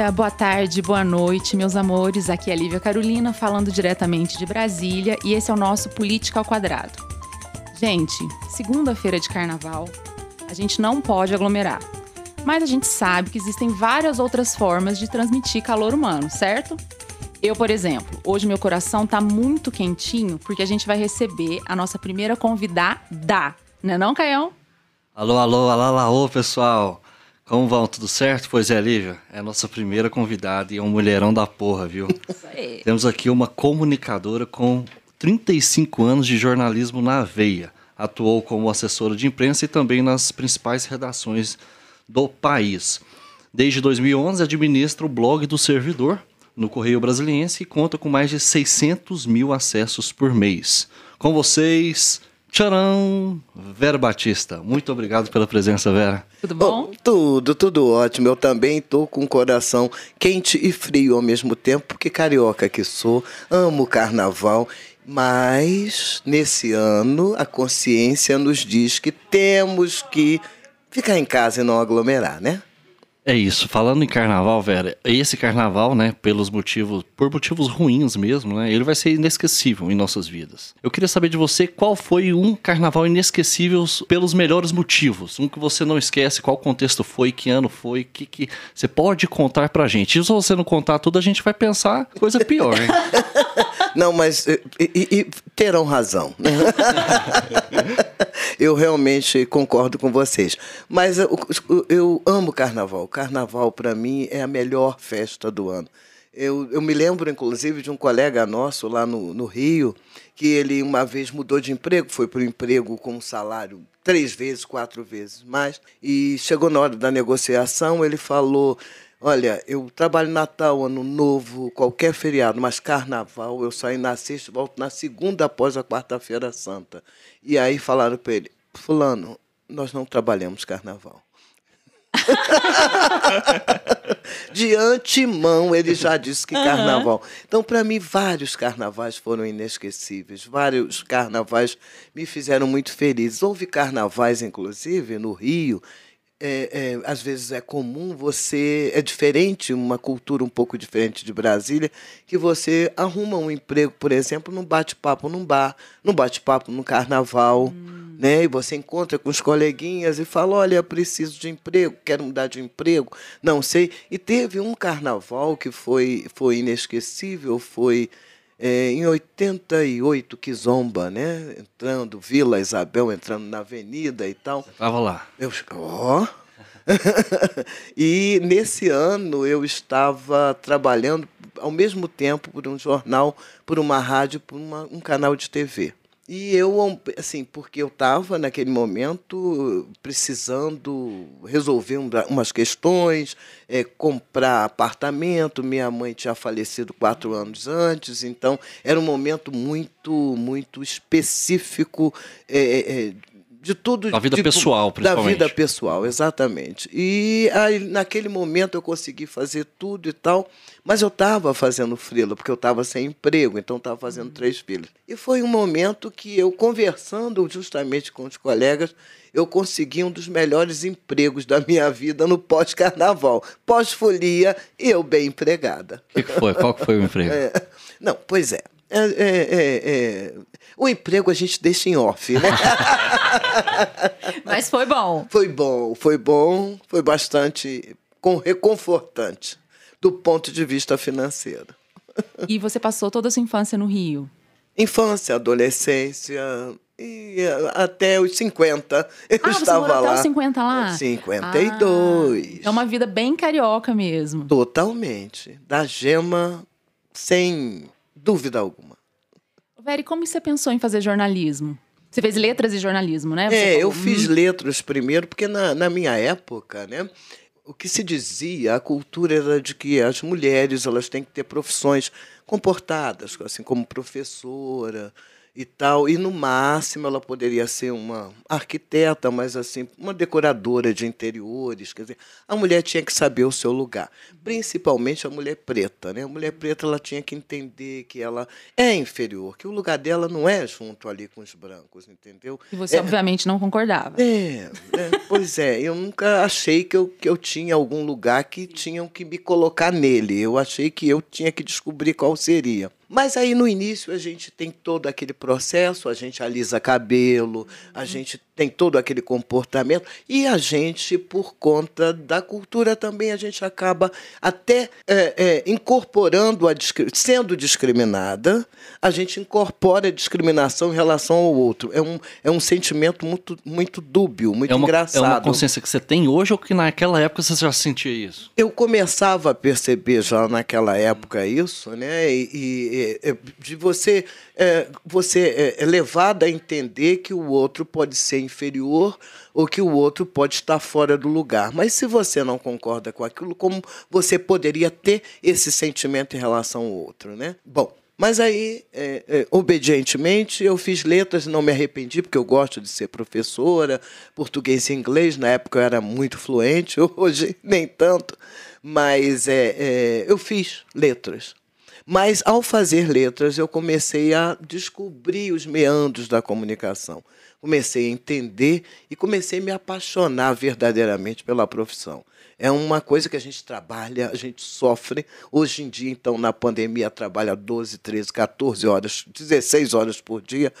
dia, boa tarde, boa noite, meus amores. Aqui é a Lívia Carolina, falando diretamente de Brasília, e esse é o nosso Política ao Quadrado. Gente, segunda-feira de carnaval, a gente não pode aglomerar. Mas a gente sabe que existem várias outras formas de transmitir calor humano, certo? Eu, por exemplo, hoje meu coração tá muito quentinho porque a gente vai receber a nossa primeira convidada, né não, Caião? Alô, alô, alô, alô, pessoal. Como vão? Tudo certo? Pois é, Lívia, é a nossa primeira convidada e é um mulherão da porra, viu? Isso aí. Temos aqui uma comunicadora com 35 anos de jornalismo na veia. Atuou como assessora de imprensa e também nas principais redações do país. Desde 2011, administra o blog do servidor no Correio Brasiliense e conta com mais de 600 mil acessos por mês. Com vocês, Tcharam! Vera Batista. Muito obrigado pela presença, Vera. Tudo bom? Oh, tudo, tudo ótimo. Eu também estou com o coração quente e frio ao mesmo tempo, porque carioca que sou, amo o carnaval. Mas nesse ano a consciência nos diz que temos que ficar em casa e não aglomerar, né? É isso. Falando em carnaval, Vera, esse carnaval, né, pelos motivos, por motivos ruins mesmo, né, ele vai ser inesquecível em nossas vidas. Eu queria saber de você qual foi um carnaval inesquecível pelos melhores motivos, um que você não esquece, qual contexto foi, que ano foi, que que você pode contar pra gente. E se você não contar tudo, a gente vai pensar coisa pior, hein? Não, mas e, e- e terão razão. né? eu realmente concordo com vocês. Mas eu, eu amo carnaval. Carnaval, para mim, é a melhor festa do ano. Eu, eu me lembro, inclusive, de um colega nosso lá no, no Rio, que ele uma vez mudou de emprego, foi para o emprego com um salário três vezes, quatro vezes mais, e chegou na hora da negociação, ele falou. Olha, eu trabalho Natal, Ano Novo, qualquer feriado, mas Carnaval, eu saio na sexta volto na segunda após a quarta-feira santa. E aí falaram para ele, fulano, nós não trabalhamos Carnaval. De antemão ele já disse que carnaval. Então, para mim, vários carnavais foram inesquecíveis. Vários carnavais me fizeram muito feliz. Houve carnavais, inclusive, no Rio. É, é, às vezes é comum você. É diferente, uma cultura um pouco diferente de Brasília, que você arruma um emprego, por exemplo, num bate-papo num bar, num bate-papo no carnaval né? E você encontra com os coleguinhas e fala: olha, eu preciso de emprego, quero mudar de emprego, não sei. E teve um carnaval que foi, foi inesquecível, foi é, em 88, que zomba, né? Entrando, Vila Isabel entrando na avenida e tal. Tava lá. Eu, ó. e nesse ano eu estava trabalhando ao mesmo tempo por um jornal, por uma rádio, por uma- um canal de TV. E eu, assim, porque eu estava naquele momento precisando resolver um- umas questões, eh, comprar apartamento. Minha mãe tinha falecido quatro anos antes, então era um momento muito, muito específico eh, eh, de tudo. Da vida de- pessoal, Da principalmente. vida pessoal, exatamente. E aí, naquele momento eu consegui fazer tudo e tal, mas eu estava fazendo frila, porque eu estava sem emprego, então estava fazendo três filhos. E foi um momento que eu, conversando justamente com os colegas, eu consegui um dos melhores empregos da minha vida no pós-carnaval. Pós-folia e eu bem empregada. O que, que foi? Qual que foi o emprego? É, não, pois é. É, é, é, é. O emprego a gente deixa em off, né? Mas foi bom. Foi bom, foi bom, foi bastante com- reconfortante do ponto de vista financeiro. E você passou toda a sua infância no Rio. Infância, adolescência e até os 50 eu Ah, você estava até lá. os 50 lá? 52. Ah, é uma vida bem carioca mesmo. Totalmente. Da gema, sem dúvida alguma. Veri, como você pensou em fazer jornalismo? Você fez letras e jornalismo, né? Você É, eu falou, fiz hum, letras primeiro, porque na, na minha época, né, o que se dizia, a cultura era de que as mulheres elas têm que ter profissões comportadas, assim como professora, e tal. E no máximo ela poderia ser uma arquiteta, mas assim, uma decoradora de interiores. Quer dizer, a mulher tinha que saber o seu lugar. Principalmente a mulher preta. Né? A mulher preta ela tinha que entender que ela é inferior, que o lugar dela não é junto ali com os brancos, entendeu? E você, é, obviamente, não concordava. É, é, pois é, eu nunca achei que eu, que eu tinha algum lugar que tinham que me colocar nele. Eu achei que eu tinha que descobrir qual seria. Mas aí no início a gente tem todo aquele processo, a gente alisa cabelo, a gente tem todo aquele comportamento e a gente, por conta da cultura também, a gente acaba até é, é, incorporando, a sendo discriminada, a gente incorpora a discriminação em relação ao outro. É um, é um sentimento muito, muito dúbio, muito é uma, engraçado. É uma consciência que você tem hoje ou que naquela época você já sentia isso? Eu começava a perceber já naquela época isso, né? E, e é, de você, é, você é, é levado a entender que o outro pode ser inferior ou que o outro pode estar fora do lugar. Mas se você não concorda com aquilo, como você poderia ter esse sentimento em relação ao outro, né? Bom, mas aí, é, é, obedientemente, eu fiz letras não me arrependi, porque eu gosto de ser professora, português e inglês. Na época eu era muito fluente, hoje nem tanto. Mas é, é eu fiz letras. Mas, ao fazer letras, eu comecei a descobrir os meandros da comunicação. Comecei a entender e comecei a me apaixonar verdadeiramente pela profissão. É uma coisa que a gente trabalha, a gente sofre. Hoje em dia, então, na pandemia, trabalha 12, 13, 14 horas, 16 horas por dia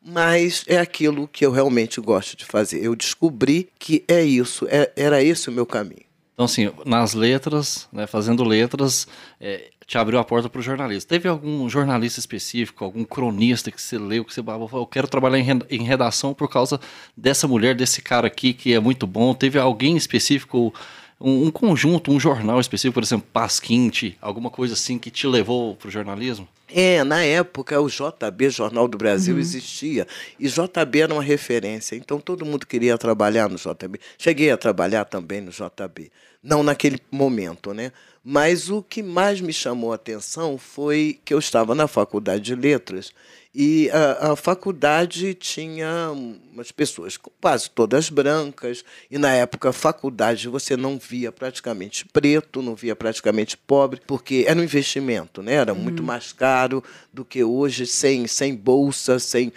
mas é aquilo que eu realmente gosto de fazer. Eu descobri que é isso, é, era esse o meu caminho. Então, assim, nas letras, né, fazendo letras, é, te abriu a porta para o jornalismo. Teve algum jornalista específico, algum cronista que você leu, que você falou, eu quero trabalhar em redação por causa dessa mulher, desse cara aqui que é muito bom? Teve alguém específico, um, um conjunto, um jornal específico, por exemplo, Pasquinte, alguma coisa assim que te levou para o jornalismo? É, na época o JB, Jornal do Brasil, uhum. existia. E JB era uma referência. Então todo mundo queria trabalhar no JB. Cheguei a trabalhar também no JB. Não naquele momento, né? Mas o que mais me chamou a atenção foi que eu estava na faculdade de letras e a, a, faculdade tinha umas pessoas quase todas brancas, e na época, faculdade você não via praticamente preto, não via praticamente pobre, porque era um investimento, né? era muito uhum. mais caro do que hoje, sem, sem bolsa, sem,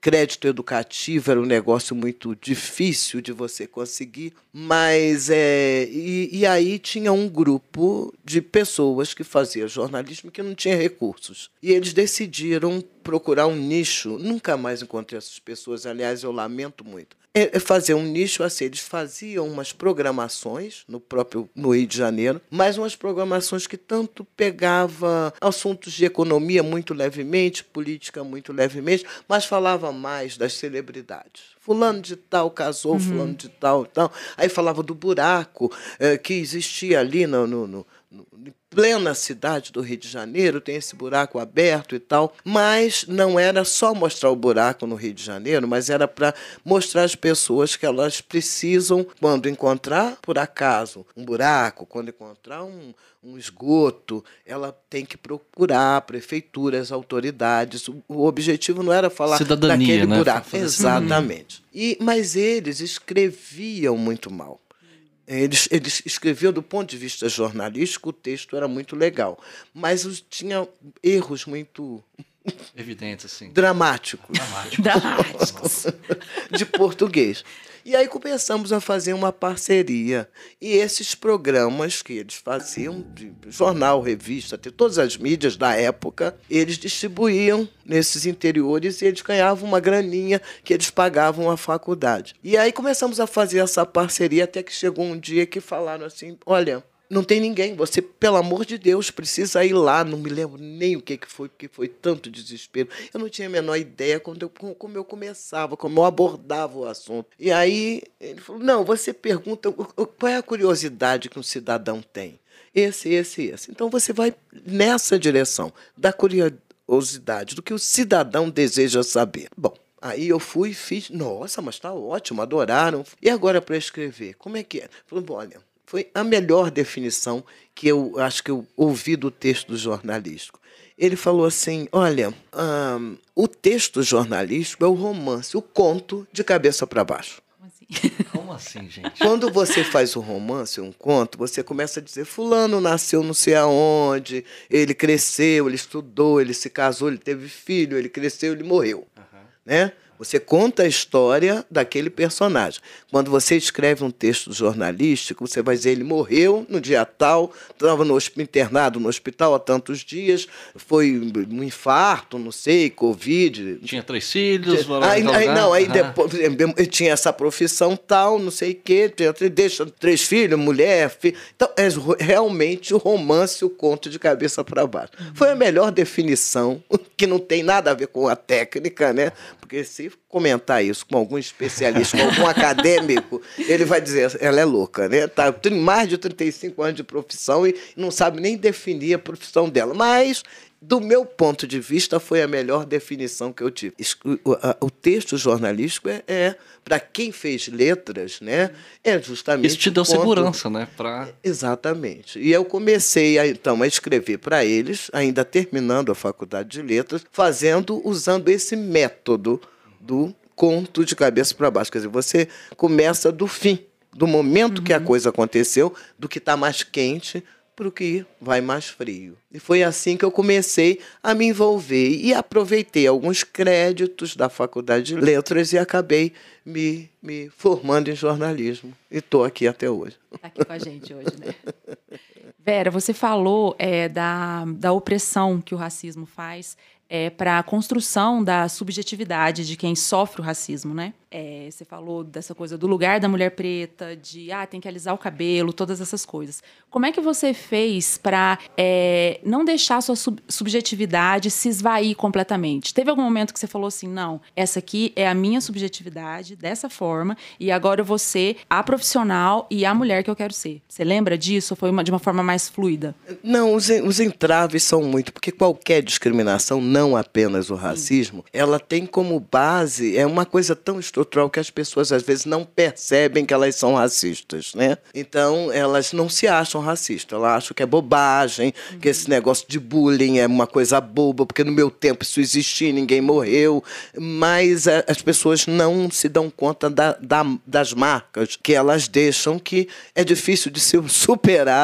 crédito educativo era um negócio muito difícil de você conseguir, mas é, e, e aí tinha um grupo de pessoas que fazia jornalismo que não tinha recursos. E eles decidiram procurar um nicho. Nunca mais encontrei essas pessoas, aliás, eu lamento muito. É, é fazer um nicho assim, eles faziam umas programações no próprio no Rio de Janeiro, mas umas programações que tanto pegava assuntos de economia muito levemente, política muito levemente, mas falava mais das celebridades fulano de tal casou, uhum. fulano de tal, tal. Aí falava do buraco é, que existia ali no, no, no, no, plena cidade do Rio de Janeiro, tem esse buraco aberto e tal, mas não era só mostrar o buraco no Rio de Janeiro, mas era para mostrar às pessoas que elas precisam, quando encontrar, por acaso, um buraco, quando encontrar um, um esgoto, ela tem que procurar prefeituras, autoridades. O, o objetivo não era falar Cidadania, daquele né? buraco. Exatamente. E, mas eles escreviam muito mal. Eles, eles escreviam do ponto de vista jornalístico, o texto era muito legal, mas tinha erros muito evidentes assim, dramáticos, dramáticos. de português. E aí começamos a fazer uma parceria. E esses programas que eles faziam, de jornal, revista, todas as mídias da época, eles distribuíam nesses interiores e eles ganhavam uma graninha que eles pagavam à faculdade. E aí começamos a fazer essa parceria até que chegou um dia que falaram assim: olha não tem ninguém. Você, pelo amor de Deus, precisa ir lá. Não me lembro nem o que, que foi, porque foi tanto desespero. Eu não tinha a menor ideia quando eu, como eu começava, como eu abordava o assunto. E aí ele falou: não, você pergunta qual é a curiosidade que um cidadão tem. Esse, esse, esse. Então você vai nessa direção da curiosidade, do que o cidadão deseja saber. Bom, Aí eu fui e fiz, nossa, mas está ótimo, adoraram. E agora para escrever, como é que é? Falou, olha, foi a melhor definição que eu acho que eu ouvi do texto do jornalístico. ele falou assim: olha, um, o texto jornalístico é o romance, o conto de cabeça para baixo. Como assim, gente? Quando você faz um romance, um conto, você começa a dizer: Fulano nasceu não sei aonde, ele cresceu, ele estudou, ele se casou, ele teve filho, ele cresceu, ele morreu. Uhum. Né? Você conta a história daquele personagem. Quando você escreve um texto jornalístico, você vai dizer ele morreu no dia tal, estava no internado no hospital há tantos dias, foi um infarto, não sei, covid. Tinha três filhos. Aí, aí não, aí depois tinha essa profissão tal, não sei o quê, deixa três filhos, mulher, filho. Então é realmente o romance, o conto de cabeça para baixo. Foi a melhor definição, que não tem nada a ver com a técnica, né? Porque se comentar isso com algum especialista, com algum acadêmico, ele vai dizer, ela é louca, né? Tá, tem mais de 35 anos de profissão e não sabe nem definir a profissão dela. Mas do meu ponto de vista, foi a melhor definição que eu tive. O, texto jornalístico é, é para quem fez letras, né? É justamente. Isso te deu ponto... segurança, né? Pra... Exatamente. E eu comecei a, então a escrever para eles, ainda terminando a faculdade de letras, fazendo, usando esse método do conto de cabeça para baixo. Quer dizer, você começa do fim, do momento uhum. que a uhum. coisa aconteceu, do que está mais quente para o que vai mais frio. E foi assim que eu comecei a me envolver e aproveitei alguns créditos da Faculdade de Letras e acabei me, me formando em jornalismo. E estou aqui até hoje. Está aqui com a gente hoje, né? Vera, você falou é, da, da opressão que o racismo faz é, para a construção da subjetividade de quem sofre o racismo, né? É, você falou dessa coisa do lugar da mulher preta, de ah, tem que alisar o cabelo, todas essas coisas. Como é que você fez para é, não deixar a sua sub subjetividade se esvair completamente? Teve algum momento que você falou assim, não, essa aqui é a minha subjetividade, dessa forma, e agora eu vou ser a profissional e a mulher que eu quero ser. Você lembra disso ou foi uma, de uma forma mais fluida? Não, os, os entraves são muito, porque qualquer discriminação, não apenas o racismo, Sim. ela tem como base, é uma coisa tão estrutural estrutural que as pessoas às vezes não percebem que elas são racistas, né? Então elas não se acham racistas, elas acham que é bobagem, uhum. que esse negócio de bullying é uma coisa boba, porque no meu tempo isso existia, ninguém morreu, mas as pessoas não se dão conta da, da, das marcas que elas deixam, que é difícil de se superar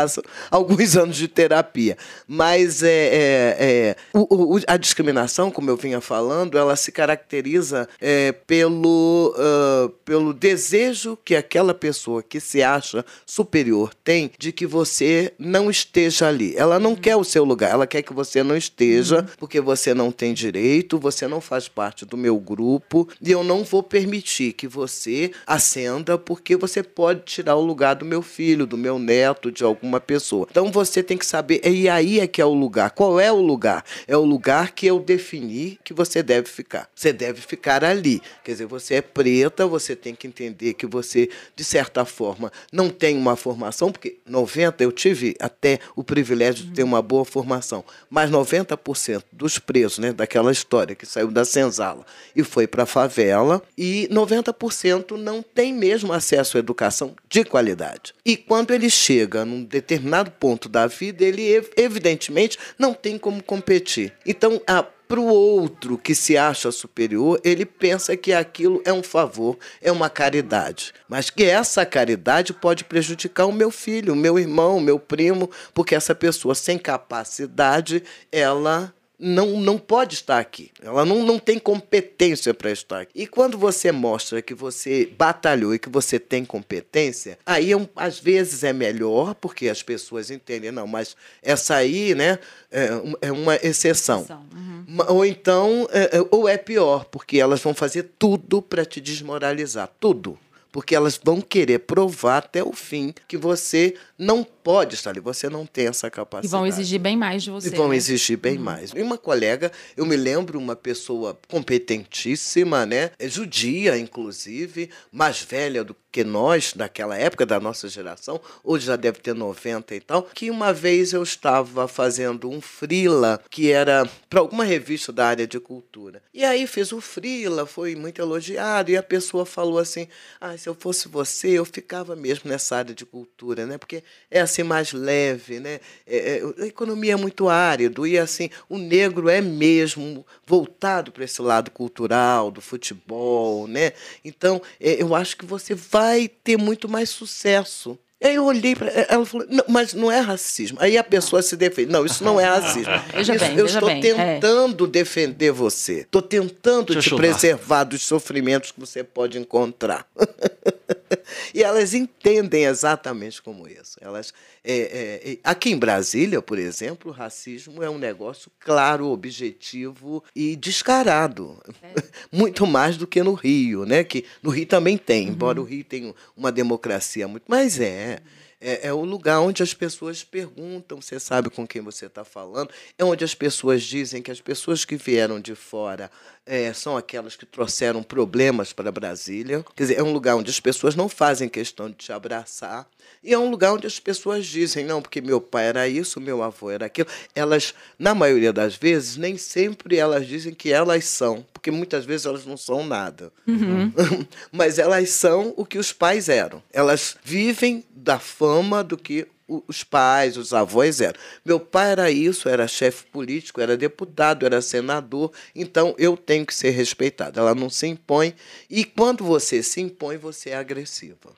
alguns anos de terapia. Mas é, é, é o, o, a discriminação, como eu vinha falando, ela se caracteriza é, pelo uh, pelo desejo que aquela pessoa que se acha superior tem de que você não esteja ali. Ela não uhum. quer o seu lugar, ela quer que você não esteja, uhum. porque você não tem direito, você não faz parte do meu grupo, e eu não vou permitir que você ascenda, porque você pode tirar o lugar do meu filho, do meu neto, de alguma pessoa. Então você tem que saber, e aí é que é o lugar. Qual é o lugar? É o lugar que eu defini que você deve ficar. Você deve ficar ali. Quer dizer, você é preta, você tem que entender que você, de certa forma, não tem uma formação, porque 90% eu tive até o privilégio de ter uma boa formação, mas 90% dos presos, né, daquela história que saiu da senzala e foi para a favela, e 90% não tem mesmo acesso à educação de qualidade. E quando ele chega num determinado ponto da vida, ele evidentemente não tem como competir. Então, a para o outro que se acha superior, ele pensa que aquilo é um favor, é uma caridade. Mas que essa caridade pode prejudicar o meu filho, o meu irmão, o meu primo, porque essa pessoa sem capacidade, ela não, não pode estar aqui. Ela não, não tem competência para estar aqui. E quando você mostra que você batalhou e que você tem competência, aí é às vezes é melhor, porque as pessoas entendem, não, mas essa aí né, é, é uma exceção. Uhum. Ou então, é, é, ou é pior, porque elas vão fazer tudo para te desmoralizar. Tudo porque elas vão querer provar até o fim que você não pode estar ali, você não tem essa capacidade. E vão exigir bem mais de você. E vão né? exigir bem uhum. mais. E uma colega, eu me lembro, uma pessoa competentíssima, né? É judia, inclusive, mais velha do que nós, daquela época, da nossa geração, hoje já deve ter 90 e tal, que uma vez eu estava fazendo um frila, que era para alguma revista da área de cultura. E aí fiz o frila, foi muito elogiado, e a pessoa falou assim: ah, se eu fosse você, eu ficava mesmo nessa área de cultura, né? Porque é assim mais leve, né? É, é, a economia é muito árido e assim o negro é mesmo voltado para esse lado cultural do futebol, né? Então é, eu acho que você vai ter muito mais sucesso Aí eu olhei para ela falou, não, mas não é racismo. Aí a pessoa se defende. Não, isso não é racismo. Veja isso, bem, eu veja estou bem, tentando é. defender você. Estou tentando Deixa te preservar dos sofrimentos que você pode encontrar. e elas entendem exatamente como isso. Elas, é, é, aqui em Brasília, por exemplo, o racismo é um negócio claro, objetivo e descarado. É. Muito mais do que no Rio, né? Que no Rio também tem, uhum. embora o Rio tenha uma democracia muito. Mas é. É, é o lugar onde as pessoas perguntam, você sabe com quem você está falando, é onde as pessoas dizem que as pessoas que vieram de fora é, são aquelas que trouxeram problemas para Brasília. Quer dizer, é um lugar onde as pessoas não fazem questão de te abraçar. E é um lugar onde as pessoas dizem, não, porque meu pai era isso, meu avô era aquilo. Elas, na maioria das vezes, nem sempre elas dizem que elas são, porque muitas vezes elas não são nada. Uhum. Mas elas são o que os pais eram. Elas vivem da fama do que os pais, os avós eram. Meu pai era isso, era chefe político, era deputado, era senador, então eu tenho que ser respeitado. Ela não se impõe e quando você se impõe, você é agressiva.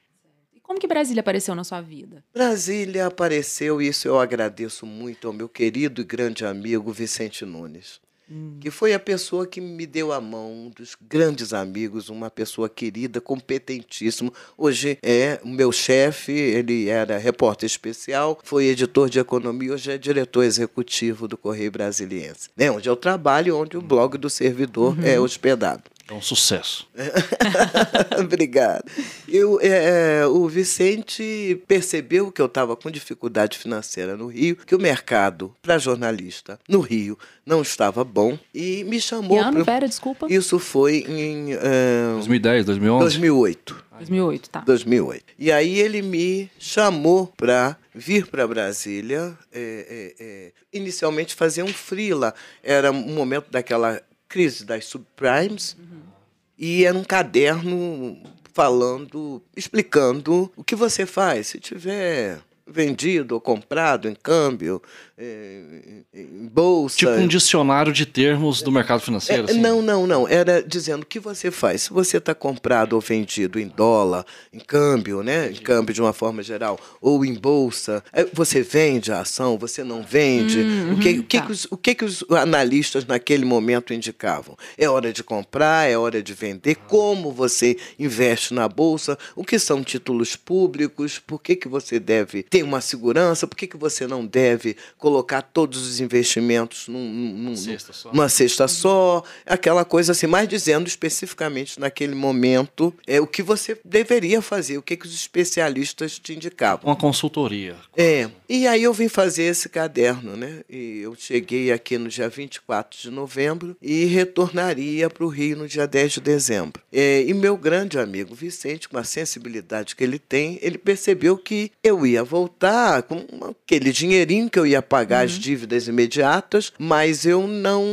Como que Brasília apareceu na sua vida? Brasília apareceu, e isso eu agradeço muito ao meu querido e grande amigo Vicente Nunes. Hum. Que foi a pessoa que me deu a mão, um dos grandes amigos, uma pessoa querida, competentíssimo. Hoje é o meu chefe, ele era repórter especial, foi editor de economia, hoje é diretor executivo do Correio Brasiliense, né? onde eu trabalho, onde o blog do servidor uhum. é hospedado. É um sucesso. Obrigado. Eu, é, é, o Vicente percebeu que eu estava com dificuldade financeira no Rio, que o mercado para jornalista no Rio não estava bom e me chamou. Que ano, pra... Vera, desculpa? Isso foi em. Uh... 2010, 2011? 2008. 2008, tá. 2008. E aí ele me chamou para vir para Brasília, é, é, é, inicialmente fazer um freela. Era um momento daquela crise das subprimes. Uhum. E era um caderno falando, explicando o que você faz. Se tiver vendido ou comprado em câmbio, em bolsa. Tipo um dicionário de termos do mercado financeiro? É, assim. Não, não, não. Era dizendo o que você faz. Se você está comprado ou vendido em dólar, em câmbio, né? Em câmbio de uma forma geral, ou em bolsa, é, você vende a ação, você não vende. Hum, o, que, o, que, tá. que, os, o que, que os analistas naquele momento indicavam? É hora de comprar, é hora de vender, como você investe na bolsa, o que são títulos públicos, por que, que você deve ter uma segurança, por que, que você não deve colocar todos os investimentos num, num, cesta numa cesta só, aquela coisa assim, mais dizendo especificamente naquele momento é o que você deveria fazer, o que, que os especialistas te indicavam. Uma consultoria. É. E aí eu vim fazer esse caderno, né? E eu cheguei aqui no dia 24 de novembro e retornaria para o Rio no dia 10 de dezembro. É, e meu grande amigo Vicente, com a sensibilidade que ele tem, ele percebeu que eu ia voltar com aquele dinheirinho que eu ia pagar pagar uhum. as dívidas imediatas, mas eu não,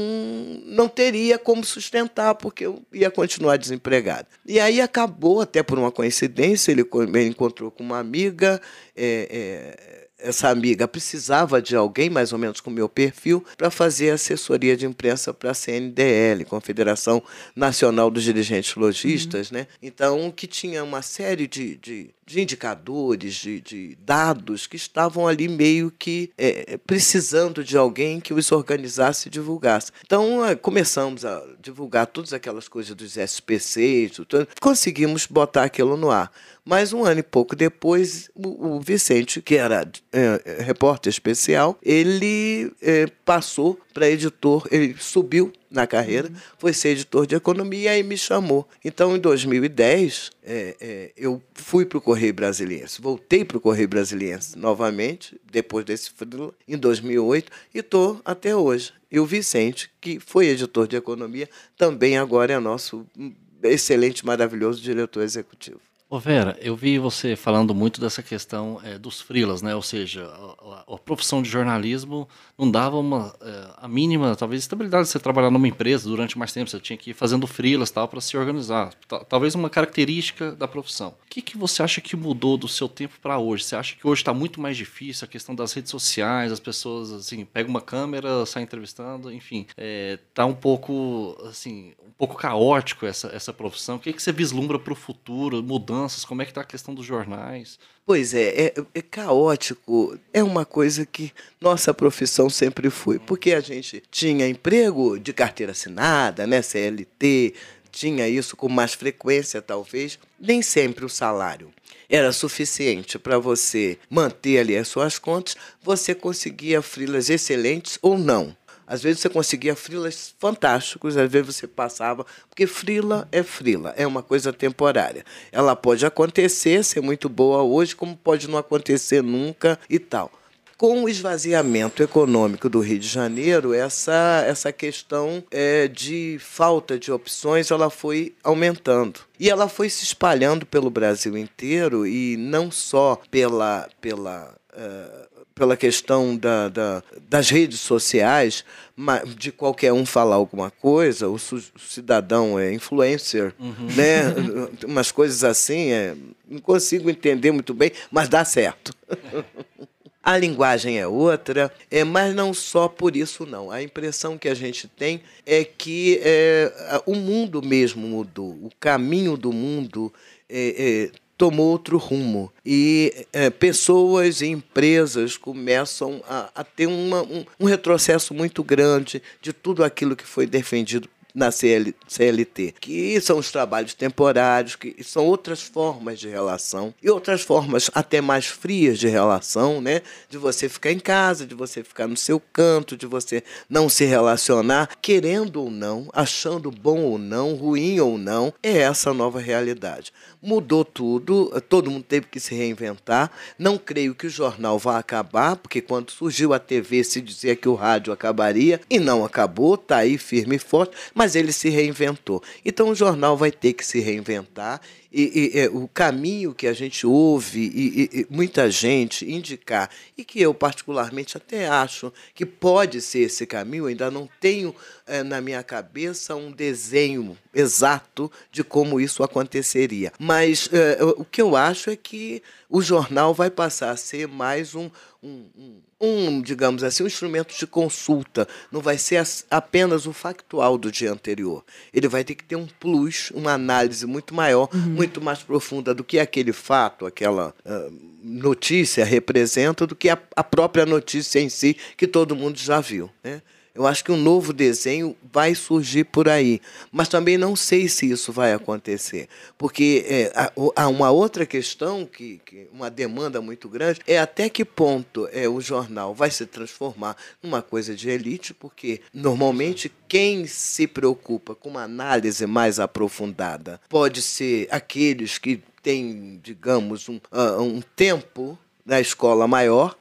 não teria como sustentar, porque eu ia continuar desempregado. E aí acabou, até por uma coincidência, ele, ele encontrou com uma amiga. É, é, essa amiga precisava de alguém, mais ou menos com o meu perfil, para fazer assessoria de imprensa para a CNDL, Confederação Nacional dos Dirigentes Logistas, uhum. né? Então, que tinha uma série de, de de indicadores, de, de, dados que estavam ali meio que é, precisando de alguém que os organizasse e divulgasse. Então, é, começamos a divulgar todas aquelas coisas dos SPCs, tudo, conseguimos botar aquilo no ar. Mas um ano e pouco depois, o, o Vicente, que era é, repórter especial, ele é, passou para editor, ele subiu na carreira, uhum. foi ser editor de economia e me chamou. Então, em 2010, é, é, eu fui para o Correio Brasiliense, voltei para o Correio Brasiliense novamente, depois desse em 2008, e estou até hoje. E o Vicente, que foi editor de economia, também agora é nosso excelente, maravilhoso diretor executivo. Ô Vera, eu vi você falando muito dessa questão é, dos frilas, né? Ou seja, a, a, profissão de jornalismo não dava uma é, a mínima, talvez estabilidade de você trabalhar numa empresa durante mais tempo, você tinha que ir fazendo frilas tal para se organizar. Talvez uma característica da profissão. O que, que você acha que mudou do seu tempo para hoje? Você acha que hoje está muito mais difícil a questão das redes sociais, as pessoas assim pegam uma câmera, saem entrevistando, enfim, é, tá um pouco assim um pouco caótico essa essa profissão. O que, que você vislumbra para o futuro, mudanças? Como é que está a questão dos jornais? Pois é, é, é, caótico. É uma coisa que nossa profissão sempre foi. Porque a gente tinha emprego de carteira assinada, né, CLT, tinha isso com mais frequência, talvez. Nem sempre o salário era suficiente para você manter ali as suas contas, você conseguia frilas excelentes ou não. Às vezes você conseguia frilas fantásticos, às vezes você passava, porque frila é frila, é uma coisa temporária. Ela pode acontecer, ser muito boa hoje, como pode não acontecer nunca e tal. Com o esvaziamento econômico do Rio de Janeiro, essa, essa questão é, de falta de opções ela foi aumentando. E ela foi se espalhando pelo Brasil inteiro, e não só pela, pela uh, pela questão da, da, das redes sociais, de qualquer um falar alguma coisa, o, cidadão é influencer, uhum. né? umas coisas assim, é, não consigo entender muito bem, mas dá certo. A linguagem é outra, é, mas não só por isso, não. A impressão que a gente tem é que é, o mundo mesmo mudou, o caminho do mundo é, é, tomou outro rumo. E é, pessoas e empresas começam a, a ter uma, um, um retrocesso muito grande de tudo aquilo que foi defendido na CL, CLT, que são os trabalhos temporários, que são outras formas de relação e outras formas até mais frias de relação, né? De você ficar em casa, de você ficar no seu canto, de você não se relacionar, querendo ou não, achando bom ou não, ruim ou não, é essa nova realidade. Mudou tudo, todo mundo teve que se reinventar. Não creio que o jornal vá acabar, porque quando surgiu a TV se dizia que o rádio acabaria e não acabou, tá aí firme e forte. Mas ele se reinventou. Então o jornal vai ter que se reinventar e, e, o caminho que a gente ouve e, e, muita gente indicar, e que eu particularmente até acho que pode ser esse caminho, ainda não tenho é, na minha cabeça um desenho exato de como isso aconteceria. Mas é, o que eu acho é que o jornal vai passar a ser mais um, um, um um, digamos assim, um instrumento de consulta. Não vai ser apenas o factual do dia anterior. Ele vai ter que ter um plus, uma análise muito maior, uhum muito mais profunda do que aquele fato, aquela uh, notícia representa, do que a, a, própria notícia em si, que todo mundo já viu. Né? Eu acho que um novo desenho vai surgir por aí, mas também não sei se isso vai acontecer, porque é, há uma outra questão, que, que, uma demanda muito grande, é até que ponto é, o jornal vai se transformar numa coisa de elite, porque normalmente quem se preocupa com uma análise mais aprofundada pode ser aqueles que têm, digamos, um, uh, um tempo na escola maior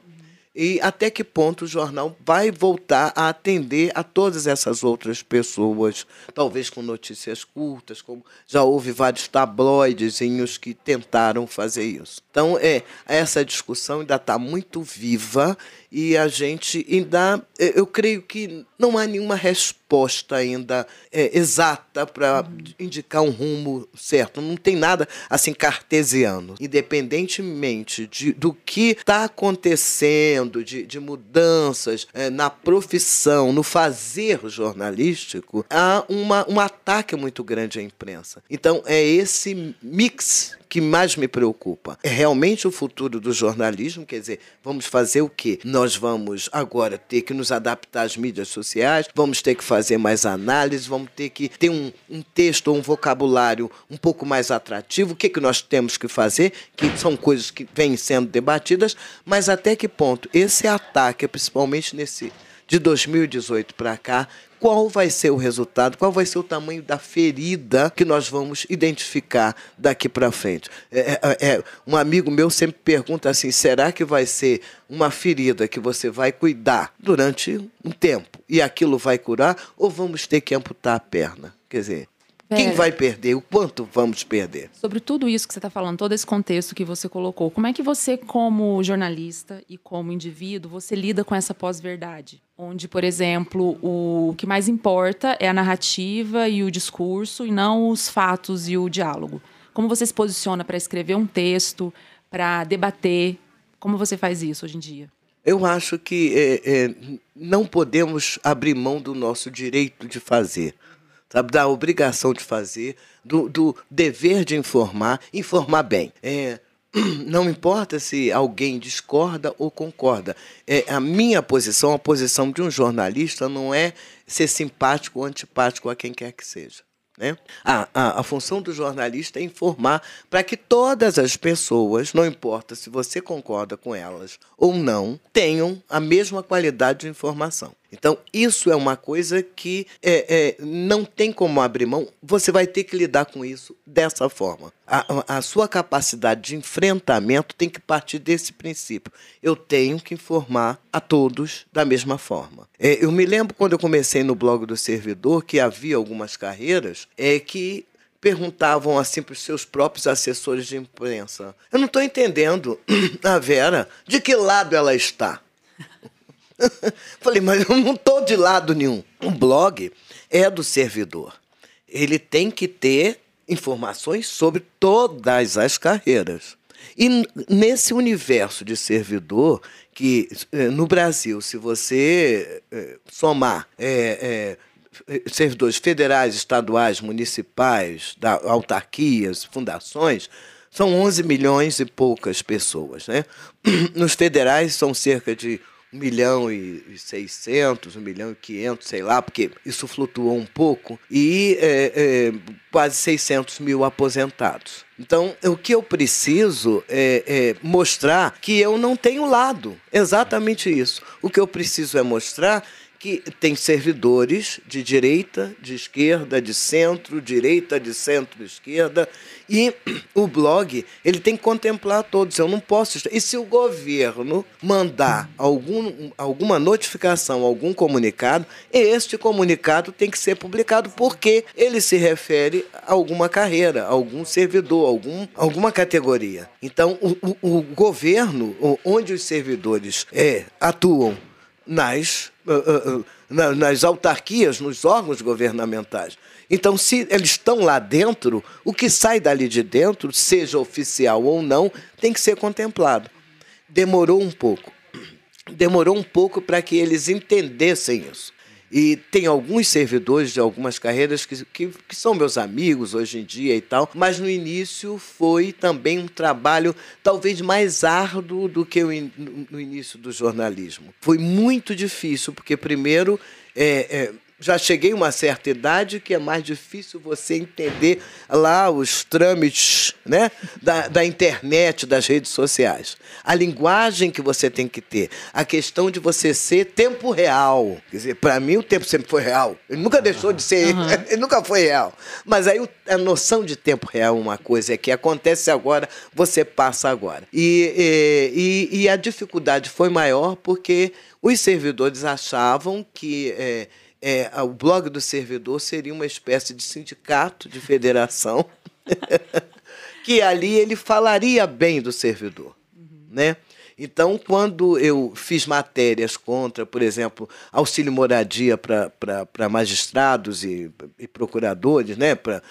e até que ponto o jornal vai voltar a atender a todas essas outras pessoas, talvez com notícias curtas, como já houve vários tabloidezinhos que tentaram fazer isso. Então, é, essa discussão ainda está muito viva e a gente ainda, é, eu creio que não há nenhuma resposta ainda é, exata para indicar um rumo certo. Não tem nada assim cartesiano. Independentemente de, do que está acontecendo, de, de mudanças é, na profissão, no fazer jornalístico, há uma, um ataque muito grande à imprensa. Então, é esse mix que mais me preocupa. É realmente o futuro do jornalismo, quer dizer, vamos fazer o quê? Nós vamos agora ter que nos adaptar às mídias sociais, vamos ter que fazer mais análise, vamos ter que ter um, um texto ou um vocabulário um pouco mais atrativo. O que, que nós temos que fazer? Que são coisas que vêm sendo debatidas, mas até que ponto esse ataque, principalmente nesse de 2018 para cá, qual vai ser o resultado, qual vai ser o tamanho da ferida que nós vamos identificar daqui para frente. É, é, é, um amigo meu sempre pergunta assim: será que vai ser uma ferida que você vai cuidar durante um tempo e aquilo vai curar, ou vamos ter que amputar a perna? Quer dizer, Quem vai perder? O quanto vamos perder? Sobre tudo isso que você está falando, todo esse contexto que você colocou, como é que você, como jornalista e como indivíduo, você lida com essa pós-verdade? Onde, por exemplo, o que mais importa é a narrativa e o discurso e não os fatos e o diálogo. Como você se posiciona para escrever um texto, para debater? Como você faz isso hoje em dia? Eu acho que é, é, não podemos abrir mão do nosso direito de fazer sabe, da obrigação de fazer, do, do dever de informar, informar bem. É, não importa se alguém discorda ou concorda. É, a minha posição, a posição de um jornalista, não é ser simpático ou antipático a quem quer que seja. Né? A, a, a função do jornalista é informar para que todas as pessoas, não importa se você concorda com elas ou não, tenham a mesma qualidade de informação. Então, isso é uma coisa que é, é, não tem como abrir mão, você vai ter que lidar com isso dessa forma. A, a, sua capacidade de enfrentamento tem que partir desse princípio. Eu tenho que informar a todos da mesma forma. É, eu me lembro quando eu comecei no blog do servidor que havia algumas carreiras é, que perguntavam assim para os seus próprios assessores de imprensa: Eu não estou entendendo, a Vera, de que lado ela está? Falei, mas eu não estou de lado nenhum. Um blog é do servidor. Ele tem que ter informações sobre todas as carreiras. E nesse universo de servidor, que eh, no Brasil, se você eh, somar é, é, servidores federais, estaduais, municipais, da, autarquias, fundações, são 11 milhões e poucas pessoas. Né? Nos federais são cerca de 1 milhão e 600, 1 milhão e 500, sei lá, porque isso flutuou um pouco, e é, é, quase 600 mil aposentados. Então, o que eu preciso é, é, mostrar que eu não tenho lado. Exatamente isso. O que eu preciso é mostrar que tem servidores de direita, de esquerda, de centro, direita, de centro, esquerda, e o blog ele tem que contemplar todos. Eu não posso. E se o governo mandar algum, alguma notificação, algum comunicado, este comunicado tem que ser publicado porque ele se refere a alguma carreira, a algum servidor, algum, alguma categoria. Então, o, o, o governo, onde os servidores é, atuam nas, uh, uh, nas autarquias, nos órgãos governamentais. Então, se eles estão lá dentro, o que sai dali de dentro, seja oficial ou não, tem que ser contemplado. Demorou um pouco. Demorou um pouco para que eles entendessem isso. E tem alguns servidores de algumas carreiras que, que, que, são meus amigos hoje em dia e tal, mas no início foi também um trabalho talvez mais árduo do que in, no início do jornalismo. Foi muito difícil, porque primeiro é, é, já cheguei a uma certa idade que é mais difícil você entender lá os trâmites né, da, da internet, das redes sociais. A linguagem que você tem que ter, a questão de você ser tempo real. Quer dizer, para mim o tempo sempre foi real. Ele nunca deixou de ser, uhum. ele nunca foi real. Mas aí a noção de tempo real é uma coisa é que acontece agora, você passa agora. E, e, e a dificuldade foi maior porque os servidores achavam que. É, é, o blog do servidor seria uma espécie de sindicato, de federação, que ali ele falaria bem do servidor. Uhum. Né? Então, quando eu fiz matérias contra, por exemplo, auxílio moradia para magistrados e, e procuradores, né? pra,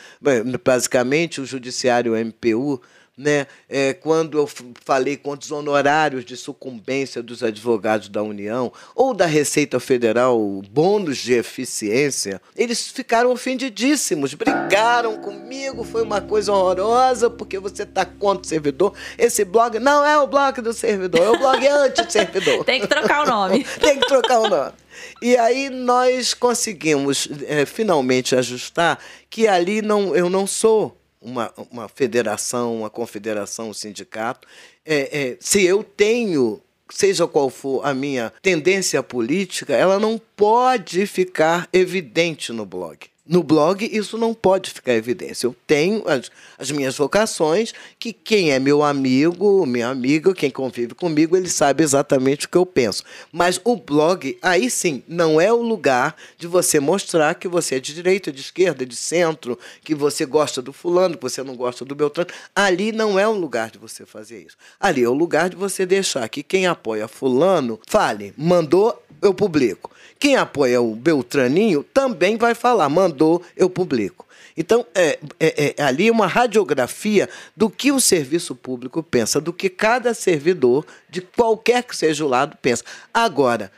basicamente o judiciário MPU né? É, quando eu falei contra os honorários de sucumbência dos advogados da União ou da Receita Federal, bônus de eficiência, eles ficaram ofendidíssimos, brigaram comigo, foi uma coisa horrorosa porque você está contra o servidor. Esse blog não é o blog do servidor, é o blog anti-servidor. Tem que trocar o nome. Tem que trocar o nome. E aí nós conseguimos é, finalmente ajustar que ali não, eu não sou uma, uma federação, uma confederação, um sindicato, é, é, se eu tenho, seja qual for a minha tendência política, ela não pode ficar evidente no blog. No blog, isso não pode ficar evidência. Eu tenho as, as, minhas vocações, que quem é meu amigo, minha amiga, quem convive comigo, ele sabe exatamente o que eu penso. Mas o blog, aí sim, não é o lugar de você mostrar que você é de direita, de esquerda, de centro, que você gosta do fulano, que você não gosta do Beltrano. Ali não é o lugar de você fazer isso. Ali é o lugar de você deixar que quem apoia fulano fale, mandou, eu publico. Quem apoia o Beltraninho também vai falar, mandou, eu publico. Então, é, é, é, ali uma radiografia do que o serviço público pensa, do que cada servidor, de qualquer que seja o lado, pensa. Agora,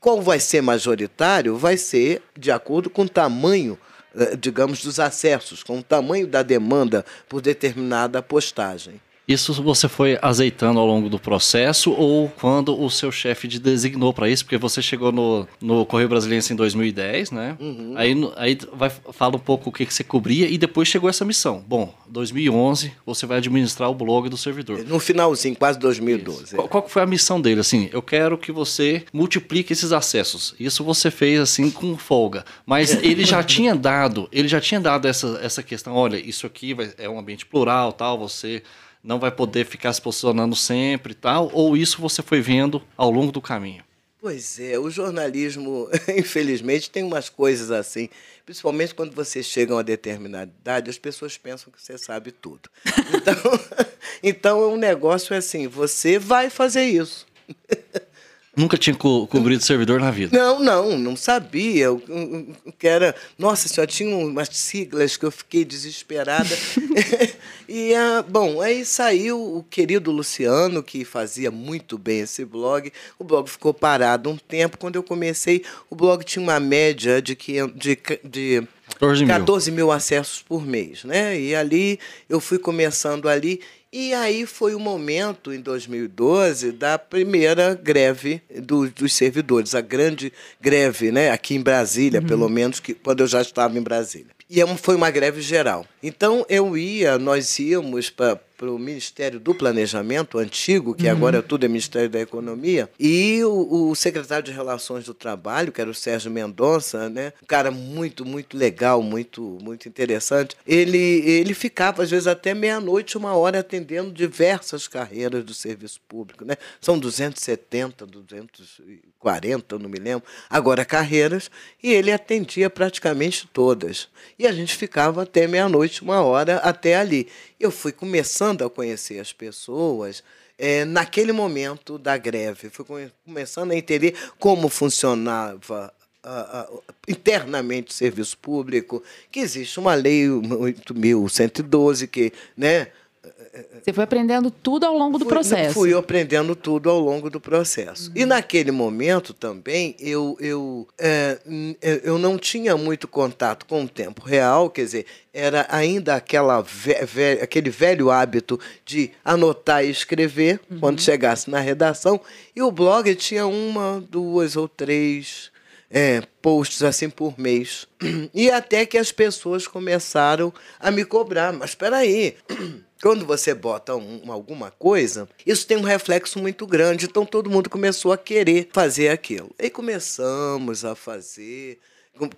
qual vai ser majoritário? Vai ser de acordo com o tamanho, eh, digamos, dos acessos, com o tamanho da demanda por determinada postagem. Isso você foi azeitando ao longo do processo ou quando o seu chefe te designou para isso? Porque você chegou no, no Correio Brasiliense em 2010, né? Uhum. Aí, aí vai, fala um pouco o que, que você cobria e depois chegou essa missão. Bom, 2011 você vai administrar o blog do servidor. No finalzinho, quase 2012. Qual, qual foi a missão dele? Assim, eu quero que você multiplique esses acessos. Isso você fez assim com folga. Mas ele já tinha dado, ele já tinha dado essa, essa questão, olha, isso aqui vai, é um ambiente plural, tal, você não vai poder ficar se posicionando sempre e tal? Ou isso você foi vendo ao longo do caminho? Pois é, o jornalismo, infelizmente, tem umas coisas assim. Principalmente quando você chega a uma determinada idade, as pessoas pensam que você sabe tudo. Então, então o negócio é assim: você vai fazer isso. Nunca tinha co cobrido servidor na vida? Não, não, não sabia. Eu, eu, que era, nossa senhora, tinha umas siglas que eu fiquei desesperada. e, ah, bom, aí saiu o querido Luciano, que fazia muito bem esse blog. O blog ficou parado um tempo. Quando eu comecei, o blog tinha uma média de, que, de, de 14 mil. 14 mil acessos por mês, né? E ali eu fui começando ali e aí foi o momento, em 2012, da primeira greve do, dos servidores, a grande greve, né, aqui em Brasília, uhum. pelo menos, que, quando eu já estava em Brasília. E é foi uma greve geral. Então eu ia, nós íamos para para o Ministério do Planejamento antigo, que uhum. agora tudo é Ministério da Economia, e o, o, secretário de Relações do Trabalho, que era o Sérgio Mendonça, né, um cara muito, muito legal, muito, muito interessante, ele, ele ficava, às vezes, até meia-noite, uma hora, atendendo diversas carreiras do serviço público. Né? São 270, 240, não me lembro, agora carreiras, e ele atendia praticamente todas. E a gente ficava até meia-noite, uma hora, até ali eu fui começando a conhecer as pessoas é, naquele momento da greve. Fui começando a entender como funcionava uh, uh, internamente o serviço público, que existe uma lei 8.112 que, né, você foi aprendendo tudo ao longo do fui, processo. Fui aprendendo tudo ao longo do processo. Uhum. E naquele momento também eu, eu, é, eu não tinha muito contato com o tempo real, quer dizer, era ainda aquela ve ve aquele velho hábito de anotar e escrever uhum. quando chegasse na redação. E o blog tinha uma, duas ou três é, posts assim por mês. E até que as pessoas começaram a me cobrar. Mas espera aí quando você bota um, alguma coisa, isso tem um reflexo muito grande. Então todo mundo começou a querer fazer aquilo. E começamos a fazer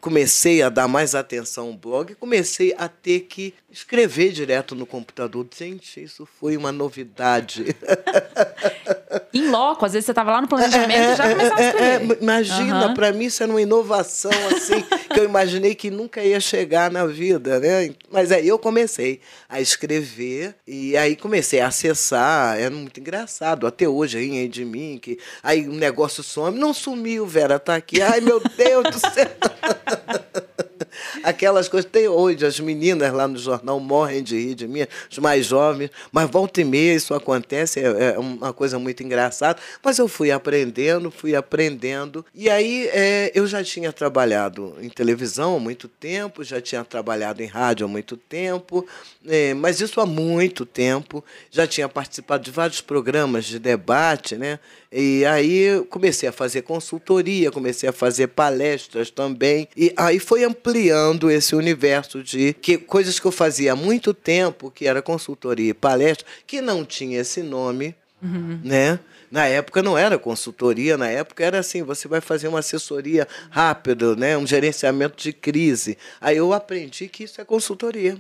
comecei a dar mais atenção ao blog, comecei a ter que escrever direto no computador. Gente, isso foi uma novidade. em loco, às vezes você estava lá no planejamento é, e já começava a escrever. É, é, imagina, uhum. para mim isso era uma inovação assim, que eu imaginei que nunca ia chegar na vida, né? Mas aí eu comecei a escrever e aí comecei a acessar, era muito engraçado, até hoje aí de mim, que aí o negócio some, não sumiu, Vera, tá aqui. Ai, meu Deus do céu. Aquelas coisas. Tem hoje, as meninas lá no jornal morrem de rir de mim, os mais jovens, mas volta e meia isso acontece, é, é uma coisa muito engraçada. Mas eu fui aprendendo, fui aprendendo. E aí é, eu já tinha trabalhado em televisão há muito tempo, já tinha trabalhado em rádio há muito tempo, é, mas isso há muito tempo. Já tinha participado de vários programas de debate, né? E aí comecei a fazer consultoria, comecei a fazer palestras também. E aí foi ampliando esse universo de que coisas que eu fazia há muito tempo, que era consultoria e palestra, que não tinha esse nome, uhum. né? Na época não era consultoria, na época era assim, você vai fazer uma assessoria rápida, né, um gerenciamento de crise. Aí eu aprendi que isso é consultoria.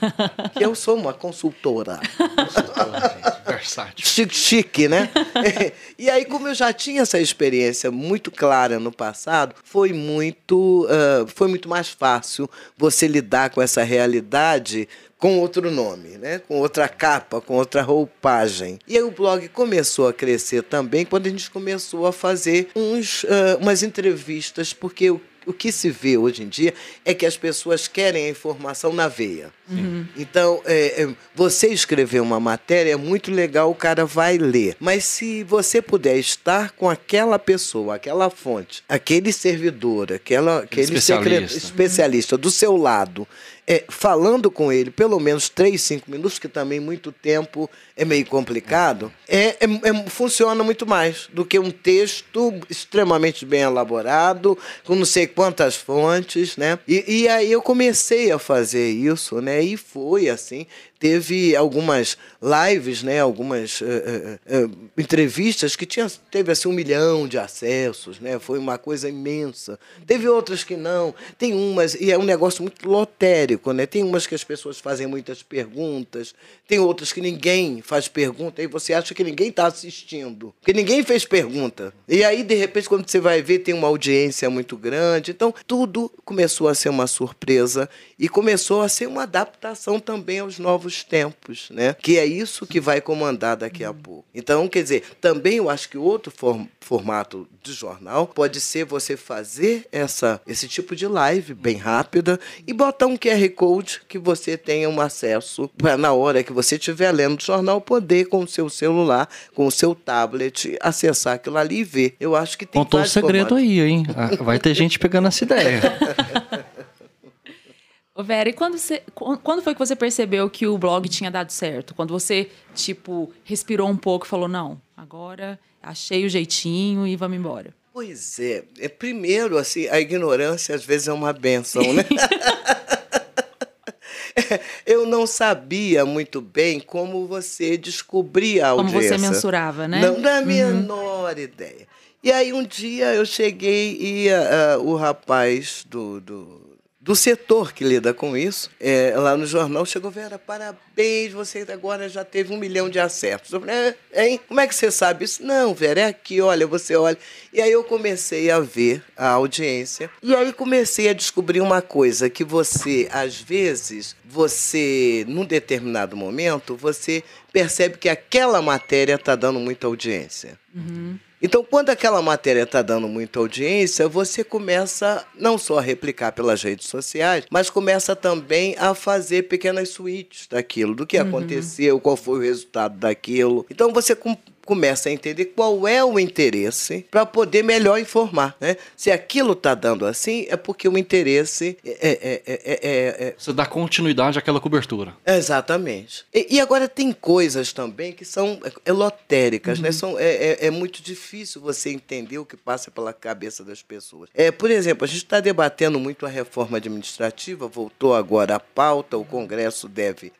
que eu sou uma consultora. Versátil. Chique, chique, né? e aí, como eu já tinha essa experiência muito clara no passado, foi muito, uh, foi muito mais fácil você lidar com essa realidade com outro nome, né? com outra capa, com outra roupagem. E aí o blog começou a crescer também quando a gente começou a fazer uns, uh, umas entrevistas, porque o o que se vê hoje em dia é que as pessoas querem a informação na veia. Uhum. Então, é, é, você escrever uma matéria é muito legal, o cara vai ler. Mas se você puder estar com aquela pessoa, aquela fonte, aquele servidor, aquela, aquele especialista, especialista do seu lado, é, falando com ele pelo menos três, cinco minutos, que também muito tempo é meio complicado, é, é, é, funciona muito mais do que um texto extremamente bem elaborado, com não sei quantas fontes, né? E, e aí eu comecei a fazer isso, né? E foi assim teve algumas lives, né, algumas uh, uh, uh, entrevistas que tinha, teve assim um milhão de acessos, né, foi uma coisa imensa. Teve outras que não, tem umas e é um negócio muito lotérico, né? Tem umas que as pessoas fazem muitas perguntas, tem outras que ninguém faz pergunta e você acha que ninguém está assistindo, que ninguém fez pergunta. E aí de repente quando você vai ver tem uma audiência muito grande, então tudo começou a ser uma surpresa e começou a ser uma adaptação também aos novos tempos, né? Que é isso que vai comandar daqui a pouco. Então, quer dizer, também eu acho que outro form formato de jornal pode ser você fazer essa, esse tipo de live bem rápida e botar um QR Code que você tenha um acesso para na hora que você estiver lendo o jornal poder com o seu celular, com o seu tablet acessar aquilo ali e ver. Eu acho que tem Contou o segredo formatos. aí, hein? Ah, vai ter gente pegando essa ideia. Vera, e quando, você, quando foi que você percebeu que o blog tinha dado certo? Quando você, tipo, respirou um pouco e falou, não, agora achei o jeitinho e vamos embora. Pois é. é primeiro, assim, a ignorância às vezes é uma benção, né? eu não sabia muito bem como você descobria a audiência. Como você mensurava, né? Não da menor uhum. ideia. E aí um dia eu cheguei e uh, o rapaz do, do do setor que lida com isso, é, lá no jornal, chegou, Vera, parabéns, você agora já teve um milhão de acessos. Eu falei, é, hein? Como é que você sabe isso? Não, Vera, é aqui, olha, você olha. E aí eu comecei a ver a audiência, e aí comecei a descobrir uma coisa, que você, às vezes, você, num determinado momento, você percebe que aquela matéria está dando muita audiência. Uhum. Então, quando aquela matéria está dando muita audiência, você começa não só a replicar pelas redes sociais, mas começa também a fazer pequenas suítes daquilo, do que uhum. aconteceu, qual foi o resultado daquilo. Então, você começa a entender qual é o interesse para poder melhor informar. Né? Se aquilo está dando assim, é porque o interesse é, é, é, é, Você dá continuidade àquela cobertura. Exatamente. E, e agora tem coisas também que são elotéricas, uhum. né? São, é, é, muito difícil você entender o que passa pela cabeça das pessoas. É, por exemplo, a gente está debatendo muito a reforma administrativa, voltou agora a pauta, o Congresso deve.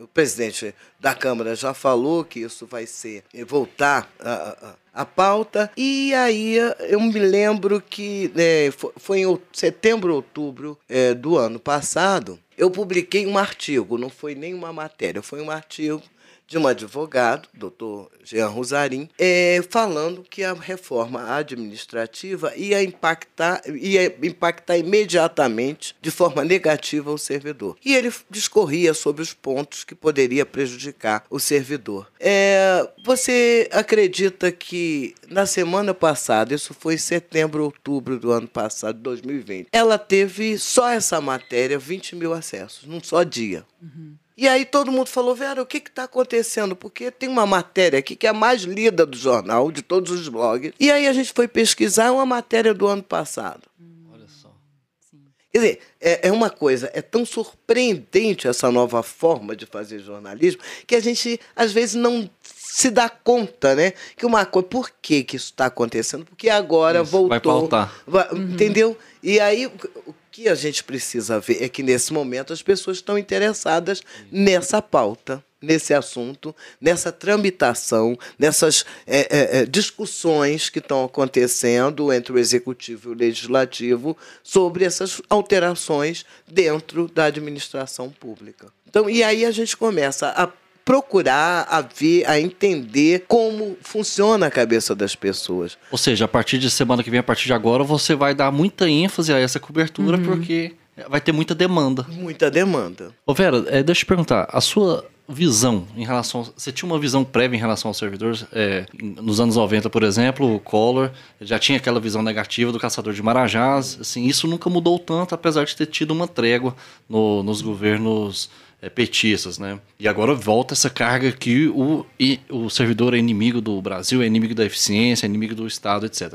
o presidente da Câmara já falou que isso vai ser voltar a, a, a pauta. E aí eu me lembro que é, foi em setembro, outubro é, do ano passado, eu publiquei um artigo, não foi nem uma matéria, foi um artigo de um advogado, doutor Jean Rosarim, é, falando que a reforma administrativa ia impactar, ia impactar imediatamente, de forma negativa, o servidor. E ele discorria sobre os pontos que poderia prejudicar o servidor. É, você acredita que na semana passada, isso foi em setembro, outubro do ano passado, 2020, ela teve só essa matéria 20 mil acessos, num só dia. Uhum. E aí todo mundo falou, Vera, o que está acontecendo? Porque tem uma matéria aqui que é a mais lida do jornal, de todos os blogs. E aí a gente foi pesquisar uma matéria do ano passado. Hum. Olha só. Sim. Quer dizer, é, é uma coisa, é tão surpreendente essa nova forma de fazer jornalismo que a gente, às vezes, não se dá conta, né? Que uma coisa, por que, que isso está acontecendo? Porque agora isso, voltou. Vai pautar. Vai, uhum. Entendeu? E aí, o que a gente precisa ver é que nesse momento as pessoas estão interessadas nessa pauta. nesse assunto, nessa tramitação, nessas é, é, é, discussões que estão acontecendo entre o executivo e o legislativo sobre essas alterações dentro da administração pública. Então, e aí a gente começa a procurar, a ver, a entender como funciona a cabeça das pessoas. Ou seja, a partir de semana que vem, a partir de agora, você vai dar muita ênfase a essa cobertura, uhum. porque vai ter muita demanda. Muita demanda. Ô Vera, é, deixa eu te perguntar, a sua visão em relação. Você tinha uma visão prévia em relação aos servidores? É, nos anos 90, por exemplo, o Collor já tinha aquela visão negativa do caçador de Marajás. Assim, isso nunca mudou tanto, apesar de ter tido uma trégua no, nos governos é, petistas, né? E agora volta essa carga que o, e, o servidor é inimigo do Brasil, é inimigo da eficiência, é inimigo do Estado, etc.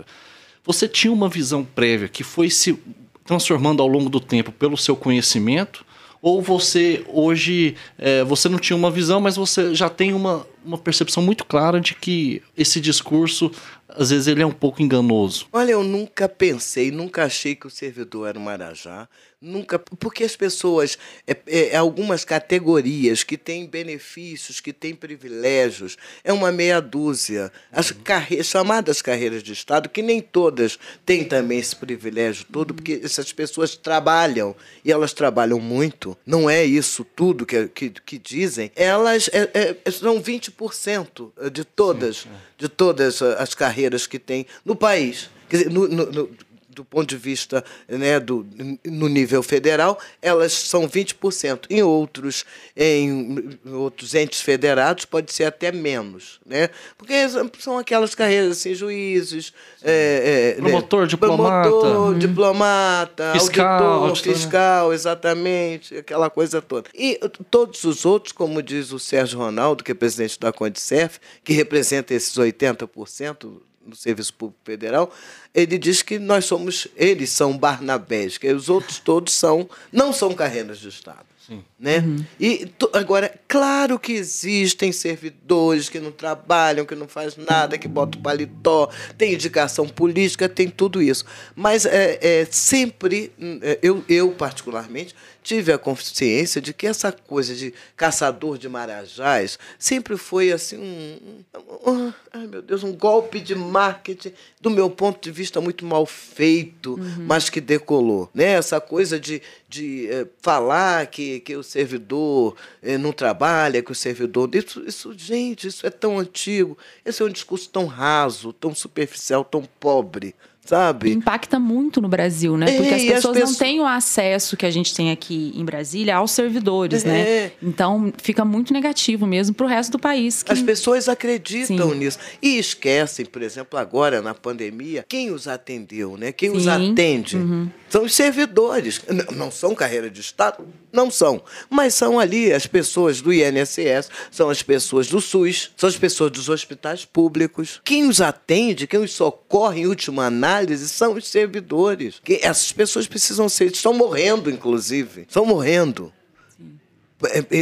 Você tinha uma visão prévia que foi se transformando ao longo do tempo pelo seu conhecimento? Ou você hoje é, você não tinha uma visão, mas você já tem uma, uma percepção muito clara de que esse discurso às vezes ele é um pouco enganoso. Olha, eu nunca pensei, nunca achei que o servidor era um Marajá. Nunca, porque as pessoas, é, é, algumas categorias que têm benefícios, que têm privilégios, é uma meia dúzia. As uhum. carre chamadas carreiras de Estado, que nem todas têm também esse privilégio todo, porque essas pessoas trabalham, e elas trabalham muito, não é isso tudo que, que, que dizem, elas é, é são 20% de todas, de todas as carreiras que tem no país. Quer dizer, no, no, do ponto de vista né, do, no nível federal, elas são 20%. Em outros, em outros entes federados, pode ser até menos. Né? Porque são aquelas carreiras assim, juízes, é, é, promotor, né? diplomata, promotor, uhum. diplomata fiscal, auditor, auditor, fiscal, exatamente, aquela coisa toda. E todos os outros, como diz o Sérgio Ronaldo, que é presidente da Condicef, que representa esses 80%, no Serviço Público Federal, ele diz que nós somos, eles são Barnabés, que os outros todos são, não são carreiras de Estado. Sim. Né? Uhum. E agora, claro que existem servidores que não trabalham, que não fazem nada, que botam paletó, tem indicação política, tem tudo isso. Mas é, é sempre, é, eu, eu particularmente, tive a consciência de que essa coisa de caçador de marajás sempre foi assim um, um, um ai meu Deus, um golpe de marketing do meu ponto de vista muito mal feito, uhum. mas que decolou, né? Essa coisa de, de é, falar que, que o servidor é, não trabalha, que o servidor isso, isso, gente, isso é tão antigo, esse é um discurso tão raso, tão superficial, tão pobre sabe? Impacta muito no Brasil, né? Porque é, as, pessoas as pessoas não têm o acesso que a gente tem aqui em Brasília aos servidores, né? é. né? Então fica muito negativo mesmo para o resto do país. Que... As pessoas acreditam Sim. nisso e esquecem, por exemplo, agora na pandemia, quem os atendeu, né? Quem Sim. os atende uhum. são os servidores. Não são carreira de Estado, não são, mas são ali as pessoas do INSS, são as pessoas do SUS, são as pessoas dos hospitais públicos. Quem os atende, quem os socorre em última análise análise são os servidores. Que essas pessoas precisam ser, estão morrendo, inclusive. Estão morrendo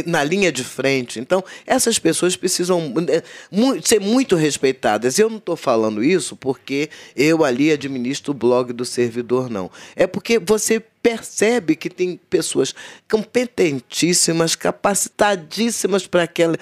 na linha de frente. Então, essas pessoas precisam é, ser muito respeitadas. Eu não estou falando isso porque eu ali administro o blog do servidor, não. É porque você percebe que tem pessoas competentíssimas, capacitadíssimas para aquela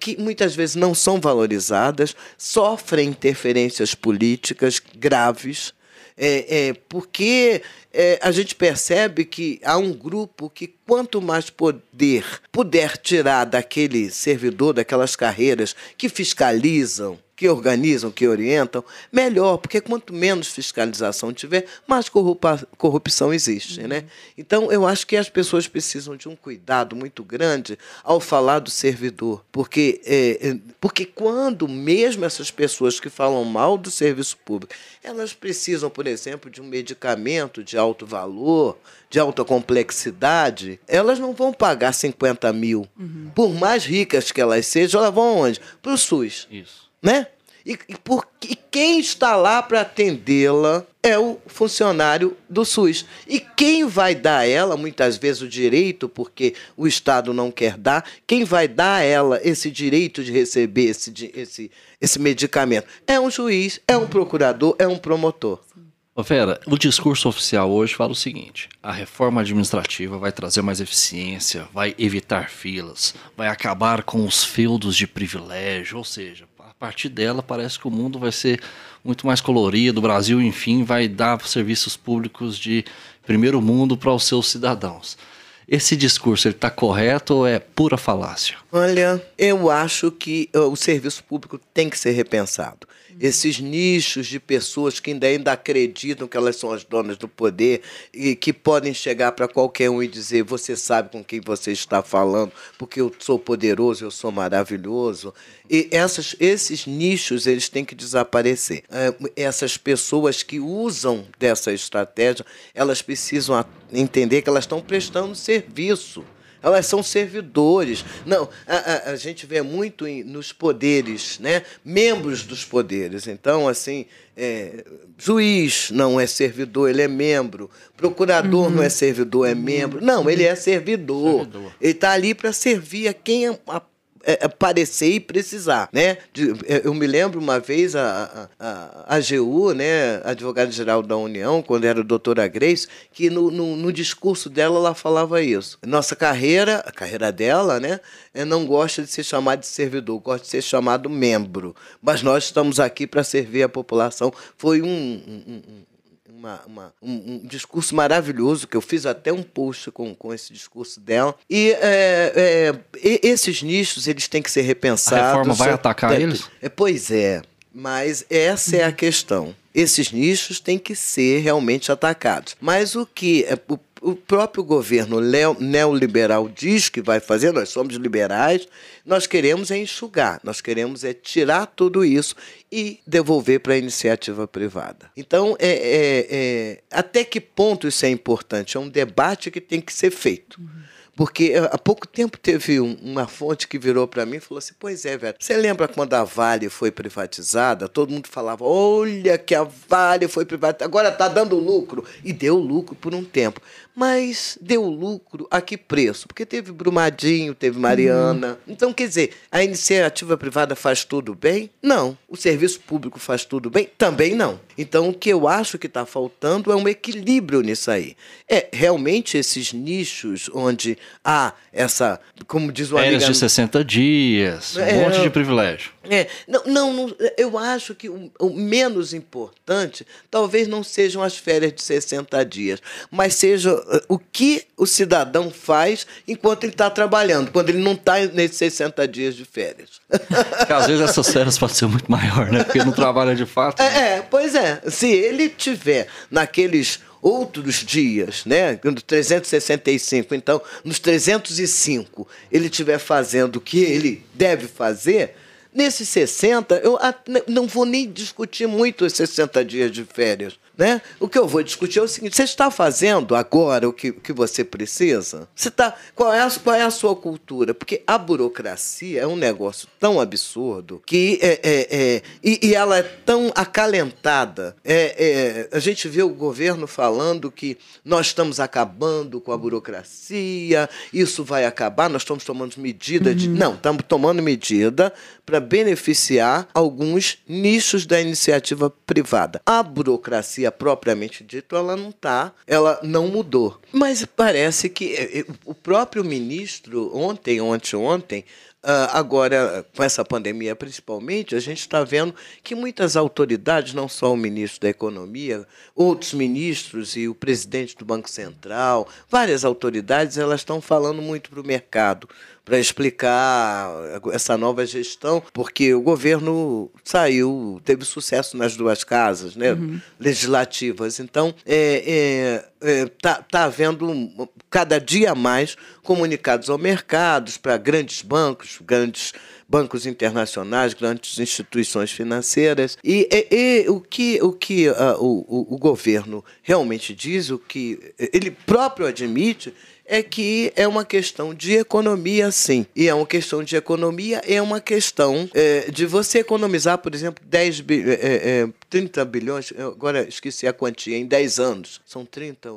que muitas vezes não são valorizadas, sofrem interferências políticas graves é, é, porque é, a gente percebe que há um grupo que, quanto mais poder puder tirar daquele servidor, daquelas carreiras que fiscalizam, que organizam, que orientam, melhor, porque quanto menos fiscalização tiver, mais corrupção existe. Uhum. Né? Então, eu acho que as pessoas precisam de um cuidado muito grande ao falar do servidor, porque, é, é, porque quando mesmo essas pessoas que falam mal do serviço público, elas precisam, por exemplo, de um medicamento de alto valor, de alta complexidade, elas não vão pagar 50 mil. Uhum. Por mais ricas que elas sejam, elas vão onde? Para o SUS. Isso né? E, e, por, e quem está lá para atendê-la é o funcionário do SUS. E quem vai dar a ela, muitas vezes, o direito, porque o Estado não quer dar, quem vai dar a ela esse direito de receber esse, esse, esse medicamento? É um juiz, é um procurador, é um promotor. Ô Vera, o discurso oficial hoje fala o seguinte: a reforma administrativa vai trazer mais eficiência, vai evitar filas, vai acabar com os feudos de privilégio, ou seja, partir dela parece que o mundo vai ser muito mais colorido, o Brasil, enfim, vai dar serviços públicos de primeiro mundo para os seus cidadãos. Esse discurso está correto ou é pura falácia? Olha, eu acho que o serviço público tem que ser repensado esses nichos de pessoas que ainda, ainda acreditam que elas são as donas do poder e que podem chegar para qualquer um e dizer: Você sabe com quem você está falando, porque eu sou poderoso, eu sou maravilhoso. E essas, esses nichos eles têm que desaparecer. É, essas pessoas que usam dessa estratégia, elas precisam entender que elas estão prestando serviço elas são servidores. Não, a, a, a gente vê muito em, nos poderes, né? membros dos poderes. Então, assim, é, juiz não é servidor, ele é membro. Procurador uhum. não é servidor, é membro. Não, ele é servidor. servidor. Ele está ali para servir a quem a, é, é, parecer e precisar, né? É, eu me lembro uma vez a, a, a AGU, né, advogada-geral da União, quando era a doutora Grace, que no, no, no, discurso dela ela falava isso. Nossa carreira, a carreira dela, né, não gosta de ser chamado de servidor, gosta de ser chamado membro. Mas nós estamos aqui para servir a população. Foi um, um, um uma, uma um, um, discurso maravilhoso, que eu fiz até um post com, com esse discurso dela. E é, é, esses nichos, eles têm que ser repensados. A reforma vai atacar eles? É, pois é, mas essa é a questão. Esses nichos têm que ser realmente atacados. Mas o que é, o próprio governo neoliberal diz que vai fazer, nós somos liberais, nós queremos é enxugar, nós queremos é tirar tudo isso e devolver para a iniciativa privada. Então, é, é, é, até que ponto isso é importante? É um debate que tem que ser feito. Porque eh, há pouco tempo teve um, uma fonte que virou para mim e falou assim: Pois é, velho, você lembra quando a Vale foi privatizada? Todo mundo falava: Olha que a Vale foi privatizada, agora está dando lucro. E deu lucro por um tempo. Mas deu lucro a que preço? Porque teve Brumadinho, teve Mariana. Uhum. Então, quer dizer, a iniciativa privada faz tudo bem? Não. O serviço público faz tudo bem? Também não. Então, o que eu acho que está faltando é um equilíbrio nisso aí. É realmente esses nichos onde há essa, como diz o amigo. de 60 dias, é, um monte de privilégio. É, não, não, eu acho que o, o, menos importante talvez não sejam as férias de 60 dias, mas seja o que o cidadão faz enquanto ele está trabalhando, quando ele não está nesses 60 dias de férias. Porque às vezes essas férias podem ser muito maior, né? Porque não trabalha de fato. É, né? é, pois é. Se ele tiver naqueles outros dias, né? No 365, então, nos 305, ele estiver fazendo o que ele deve fazer, nesses 60, eu não vou nem discutir muito os 60 dias de férias. Né? O que eu vou discutir é o seguinte: você está fazendo agora o que, que você precisa? Você tá, qual, é a, qual é a sua cultura? Porque a burocracia é um negócio tão absurdo que é, é, é e, e, ela é tão acalentada. É, é, a gente vê o governo falando que nós estamos acabando com a burocracia, isso vai acabar, nós estamos tomando medida de. Uhum. Não, estamos tomando medida para beneficiar alguns nichos da iniciativa privada. A burocracia propriamente dito, ela não está, ela não mudou. Mas parece que eh, eh, o próprio ministro, ontem, ontem, ontem, ah, agora, com essa pandemia principalmente, a gente está vendo que muitas autoridades, não só o ministro da Economia, outros ministros e o presidente do Banco Central, várias autoridades, elas estão falando muito para o mercado para explicar essa nova gestão, porque o governo saiu, teve sucesso nas duas casas né, uhum. legislativas. Então, é, é, é, tá, tá havendo cada dia mais comunicados ao mercado para grandes bancos, grandes bancos internacionais, grandes instituições financeiras. E, e, e o que, o, que uh, o, o, o governo realmente diz, o que ele próprio admite, é que é uma questão de economia, sim. E é uma questão de economia, é uma questão é, de você economizar, por exemplo, 10 bi, é, é, 30 bilhões, agora esqueci a quantia, em 10 anos. São 30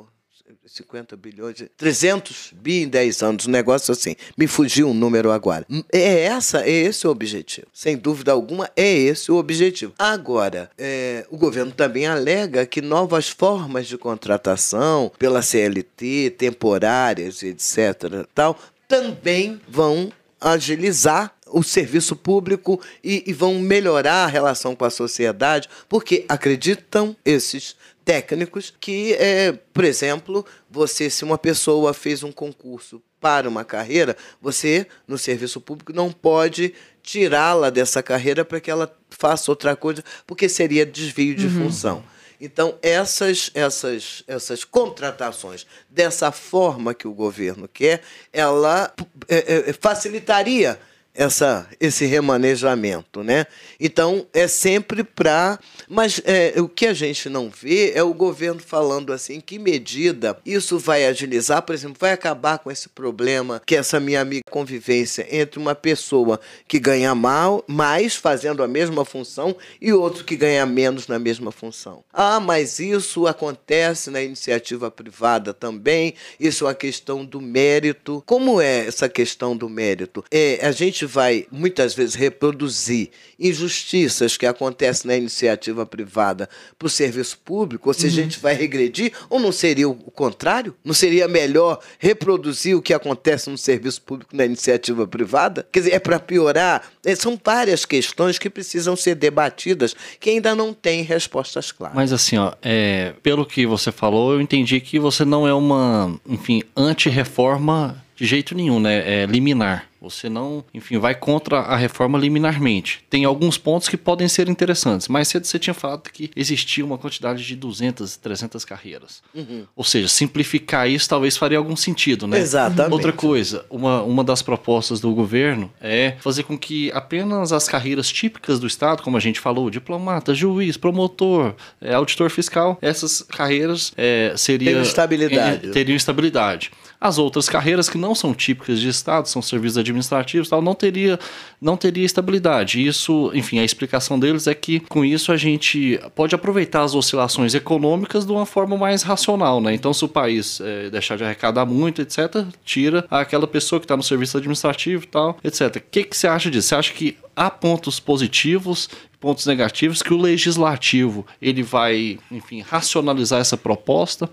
50 bilhões, 300 bi em 10 anos, um negócio assim. Me fugiu um número agora. É essa, é esse o objetivo. Sem dúvida alguma, é esse o objetivo. Agora, é, o governo também alega que novas formas de contratação pela CLT, temporárias, etc., tal, também vão agilizar o serviço público e, e, vão melhorar a relação com a sociedade, porque acreditam esses técnicos que, é, por exemplo, você, se uma pessoa fez um concurso para uma carreira, você, no serviço público, não pode tirá-la dessa carreira para que ela faça outra coisa, porque seria desvio de uhum. função. Então, essas, essas, essas contratações, dessa forma que o governo quer, ela é, é, facilitaria essa, esse remanejamento, né? Então é sempre para, mas é, o que a gente não vê é o governo falando assim, que medida isso vai agilizar, por exemplo, vai acabar com esse problema que essa minha amiga convivência entre uma pessoa que ganha mal, mais fazendo a mesma função e outro que ganha menos na mesma função. Ah, mas isso acontece na iniciativa privada também. Isso é uma questão do mérito. Como é essa questão do mérito? É a gente vai muitas vezes reproduzir injustiças que acontecem na iniciativa privada para o serviço público, ou se uhum. a gente vai regredir, ou não seria o contrário? Não seria melhor reproduzir o que acontece no serviço público na iniciativa privada? Quer dizer, é para piorar? É, são várias questões que precisam ser debatidas que ainda não têm respostas claras. Mas assim, ó, é, pelo que você falou, eu entendi que você não é uma, enfim, anti-reforma de jeito nenhum, né? É liminar. Você não, enfim, vai contra a reforma liminarmente. Tem alguns pontos que podem ser interessantes. Mais cedo você tinha falado que existia uma quantidade de 200, 300 carreiras. Uhum. Ou seja, simplificar isso talvez faria algum sentido, né? Exatamente. Outra coisa, uma, uma das propostas do governo é fazer com que apenas as carreiras típicas do Estado, como a gente falou, diplomata, juiz, promotor, é, auditor fiscal, essas carreiras é, seriam... Teriam estabilidade. É, teriam estabilidade. As outras carreiras que não são típicas de Estado, são serviços administrativos, tal, não teria, não teria estabilidade. Isso, enfim, a explicação deles é que com isso a gente pode aproveitar as oscilações econômicas de uma forma mais racional, né? Então, se o país é, deixar de arrecadar muito, etc., tira aquela pessoa que está no serviço administrativo, tal, etc. O que, que você acha disso? Você acha que há pontos positivos pontos negativos que o legislativo ele vai, enfim, racionalizar essa proposta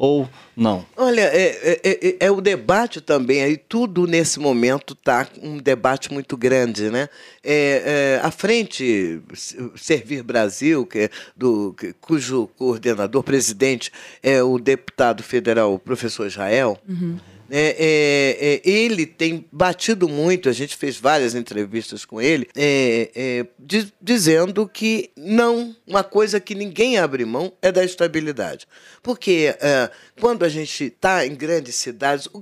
ou não? Olha, é, é, é, é o debate também, aí tudo nesse momento está um debate muito grande, né? É, é, a frente Servir Brasil, que é do, cujo coordenador, presidente, é o deputado federal, o professor Israel, uhum. É, é, é, ele tem batido muito, a gente fez várias entrevistas com ele, é, é, diz, dizendo que não, uma coisa que ninguém abre mão é da estabilidade. Porque é, quando a gente está em grandes cidades, o,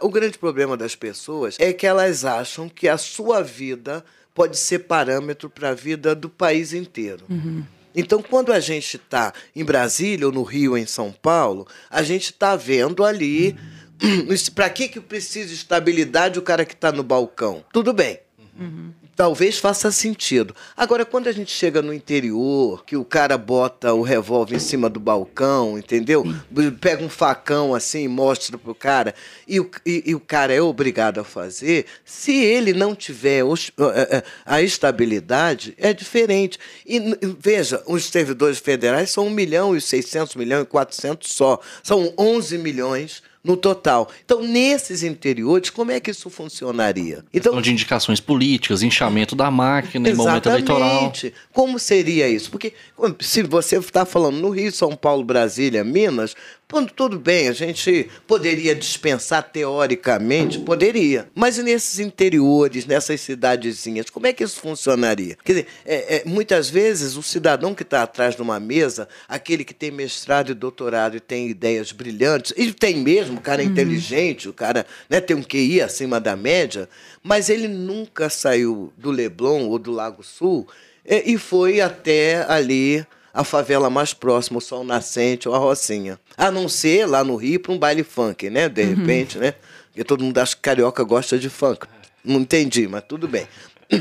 o grande problema das pessoas é que elas acham que a sua vida pode ser parâmetro para a vida do país inteiro. Uhum. Então, quando a gente está em Brasília, ou no Rio, ou em São Paulo, a gente está vendo ali. Uhum para que, que precisa estabilidade o cara que está no balcão? Tudo bem. Uhum. Talvez faça sentido. Agora, quando a gente chega no interior, que o cara bota o revólver em cima do balcão, entendeu? Pega um facão assim e mostra pro cara, e o, e, e, o cara é obrigado a fazer, se ele não tiver os, a estabilidade, é diferente. E veja, os servidores federais são 1 milhão e 600 milhões e 400 só. São 11 milhões no total. Então, nesses interiores, como é que isso funcionaria? Então, de indicações políticas, inchamento da máquina em momento eleitoral. Como seria isso? Porque se você está falando no Rio, São Paulo, Brasília, Minas, quando tudo bem, a gente poderia dispensar teoricamente, poderia. Mas nesses interiores, nessas cidadezinhas, como é que isso funcionaria? Quer dizer, é, é, muitas vezes o cidadão que está atrás de uma mesa, aquele que tem mestrado e doutorado e tem ideias brilhantes, e tem mesmo, o cara é uhum. inteligente, o cara né, tem um QI acima da média, mas ele nunca saiu do Leblon ou do Lago Sul é, e foi até ali a favela mais próxima, o Sol Nascente ou a Rocinha. A não ser lá no Rio para um baile funk, né? De uhum. repente, né? Porque todo mundo acha que carioca gosta de funk. Não entendi, mas tudo bem.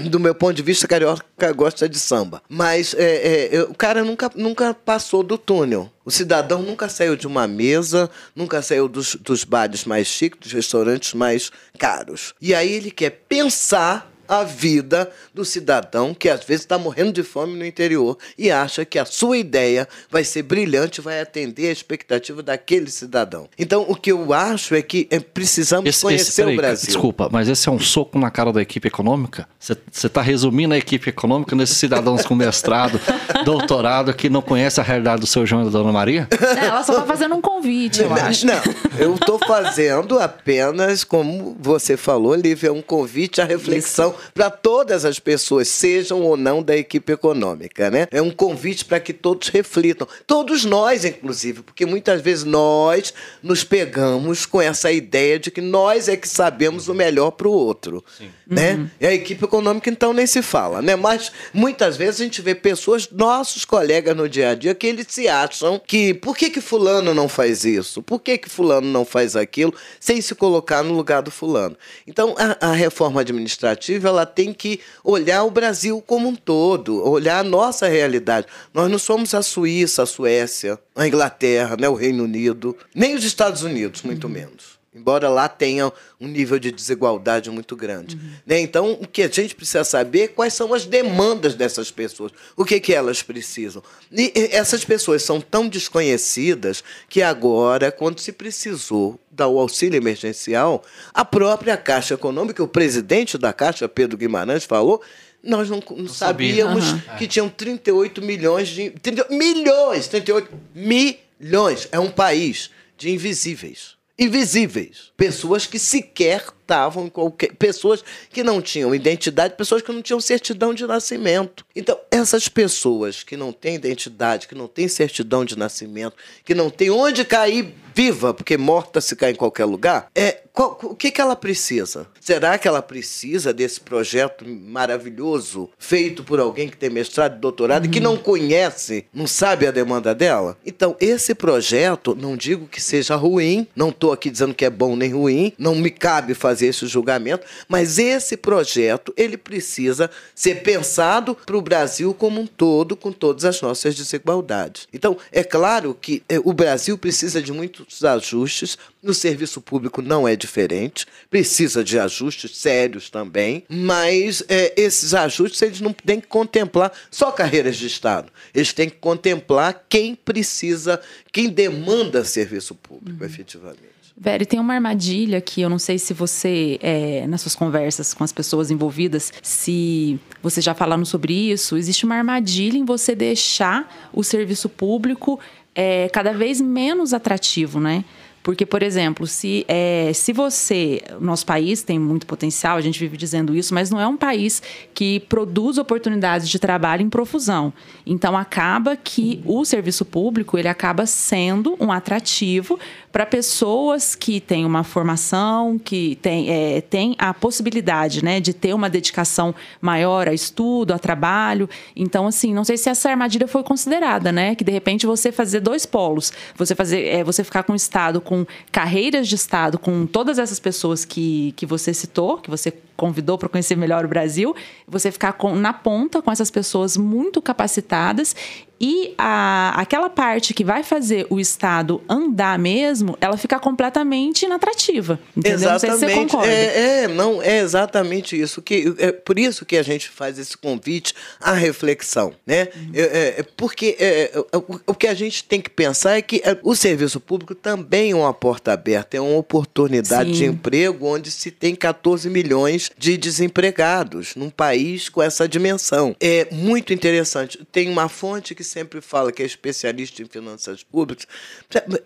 do meu ponto de vista, carioca gosta de samba. Mas é, é, o cara nunca, nunca passou do túnel. O cidadão nunca saiu de uma mesa, nunca saiu dos, dos bares mais chiques, dos restaurantes mais caros. E aí ele quer pensar a vida do cidadão que às vezes está morrendo de fome no interior e acha que a sua ideia vai ser brilhante, vai atender a expectativa daquele cidadão. Então, o que eu acho é que é, precisamos esse, conhecer esse, peraí, o Brasil. Desculpa, mas esse é um soco na cara da equipe econômica? Você está resumindo a equipe econômica nesses cidadãos com mestrado, doutorado, que não conhece a realidade do seu João e da Dona Maria? É, ela só está fazendo um convite, eu não, acho. Não, eu estou fazendo apenas, como você falou, Lívia, um convite à reflexão para todas as pessoas, sejam ou não da equipe econômica, né? É um convite para que todos reflitam, todos nós, inclusive, porque muitas vezes nós nos pegamos com essa ideia de que nós é que sabemos o melhor para o outro, Sim. né? Uhum. E a equipe econômica então nem se fala, né? Mas muitas vezes a gente vê pessoas, nossos colegas no dia a dia, que eles se acham que por que que fulano não faz isso? Por que que fulano não faz aquilo? Sem se colocar no lugar do fulano. Então a, a reforma administrativa ela tem que olhar o Brasil como um todo, olhar a nossa realidade. Nós não somos a Suíça, a Suécia, a Inglaterra, né, o Reino Unido, nem os Estados Unidos, muito menos. Embora lá tenha um nível de desigualdade muito grande. Uhum. Né? Então, o que a gente precisa saber é quais são as demandas dessas pessoas, o que, que elas precisam. E essas pessoas são tão desconhecidas que agora, quando se precisou dar o auxílio emergencial, a própria Caixa Econômica, o presidente da Caixa, Pedro Guimarães, falou nós não, não sabíamos uhum. que tinham 38 milhões de. 30, milhões! 38 milhões! É um país de invisíveis. Invisíveis. Pessoas que sequer estavam em qualquer. Pessoas que não tinham identidade, pessoas que não tinham certidão de nascimento. Então, essas pessoas que não têm identidade, que não têm certidão de nascimento, que não têm onde cair viva, porque morta se cai em qualquer lugar, é qual, o que, que ela precisa? Será que ela precisa desse projeto maravilhoso feito por alguém que tem mestrado e doutorado uhum. e que não conhece, não sabe a demanda dela? Então, esse projeto, não digo que seja ruim, não estou aqui dizendo que é bom nem ruim, não me cabe fazer esse julgamento, mas esse projeto ele precisa ser pensado para o Brasil como um todo, com todas as nossas desigualdades. Então, é claro que é, o Brasil precisa de muitos ajustes, no serviço público não é diferente, precisa de ajustes sérios também, mas é, esses ajustes eles não têm que contemplar só carreiras de Estado, eles têm que contemplar quem precisa, quem demanda serviço público, uhum. efetivamente. Veri, tem uma armadilha que eu não sei se você, é, nas suas conversas com as pessoas envolvidas, se você já falaram sobre isso, existe uma armadilha em você deixar o serviço público é, cada vez menos atrativo, né? Porque, por exemplo, se, é, se você. Nosso país tem muito potencial, a gente vive dizendo isso, mas não é um país que produz oportunidades de trabalho em profusão. Então, acaba que o serviço público ele acaba sendo um atrativo para pessoas que têm uma formação, que têm, é, têm a possibilidade né, de ter uma dedicação maior a estudo, a trabalho. Então, assim, não sei se essa armadilha foi considerada, né? Que de repente você fazer dois polos, você fazer, é, você ficar com o Estado, com carreiras de Estado, com todas essas pessoas que, que você citou, que você convidou para conhecer melhor o Brasil, você ficar com, na ponta com essas pessoas muito capacitadas e a, aquela parte que vai fazer o Estado andar mesmo, ela fica completamente inatrativa. Entendeu? Exatamente. Não sei se você concorda. É, é, não, é exatamente isso. Que, é por isso que a gente faz esse convite à reflexão. Né? Uhum. É, é, porque é, é, o, o, que a gente tem que pensar é que é, o serviço público também é uma porta aberta, é uma oportunidade Sim. de emprego onde se tem 14 milhões de desempregados num país com essa dimensão. É muito interessante. Tem uma fonte que sempre fala, que é especialista em finanças públicas,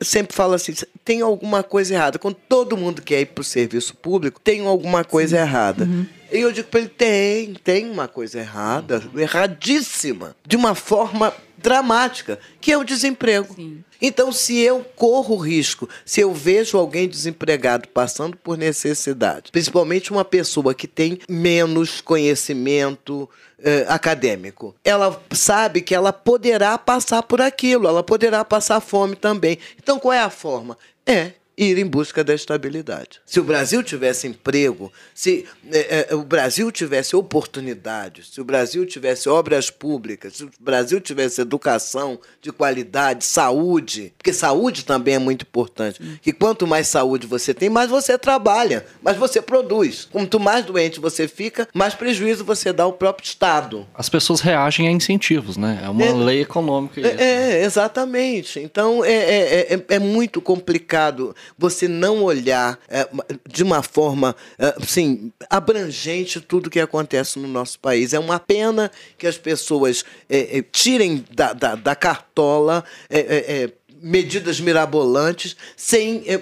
sempre fala assim: tem alguma coisa errada. Quando todo mundo quer ir para o serviço público, tem alguma coisa Sim. errada. Uhum. E eu digo para ele: tem, tem uma coisa errada, erradíssima, de uma forma dramática, que é o desemprego. Sim. Então, se eu corro risco, se eu vejo alguém desempregado passando por necessidade, principalmente uma pessoa que tem menos conhecimento eh, acadêmico, ela sabe que ela poderá passar por aquilo, ela poderá passar fome também. Então, qual é a forma? É ir em busca da estabilidade. Se o Brasil tivesse emprego, se é, é, o Brasil tivesse oportunidades, se o Brasil tivesse obras públicas, se o Brasil tivesse educação de qualidade, saúde, porque saúde também é muito importante. Que quanto mais saúde você tem, mais você trabalha, mais você produz. Quanto mais doente você fica, mais prejuízo você dá ao próprio Estado. As pessoas reagem a incentivos, né? É uma É. lei econômica. É, é, exatamente. Então é, é, é, é muito complicado você não olhar é, de uma forma é, assim, abrangente tudo que acontece no nosso país. É uma pena que as pessoas é, é, tirem da, da, da cartola. é, é, medidas mirabolantes sem é,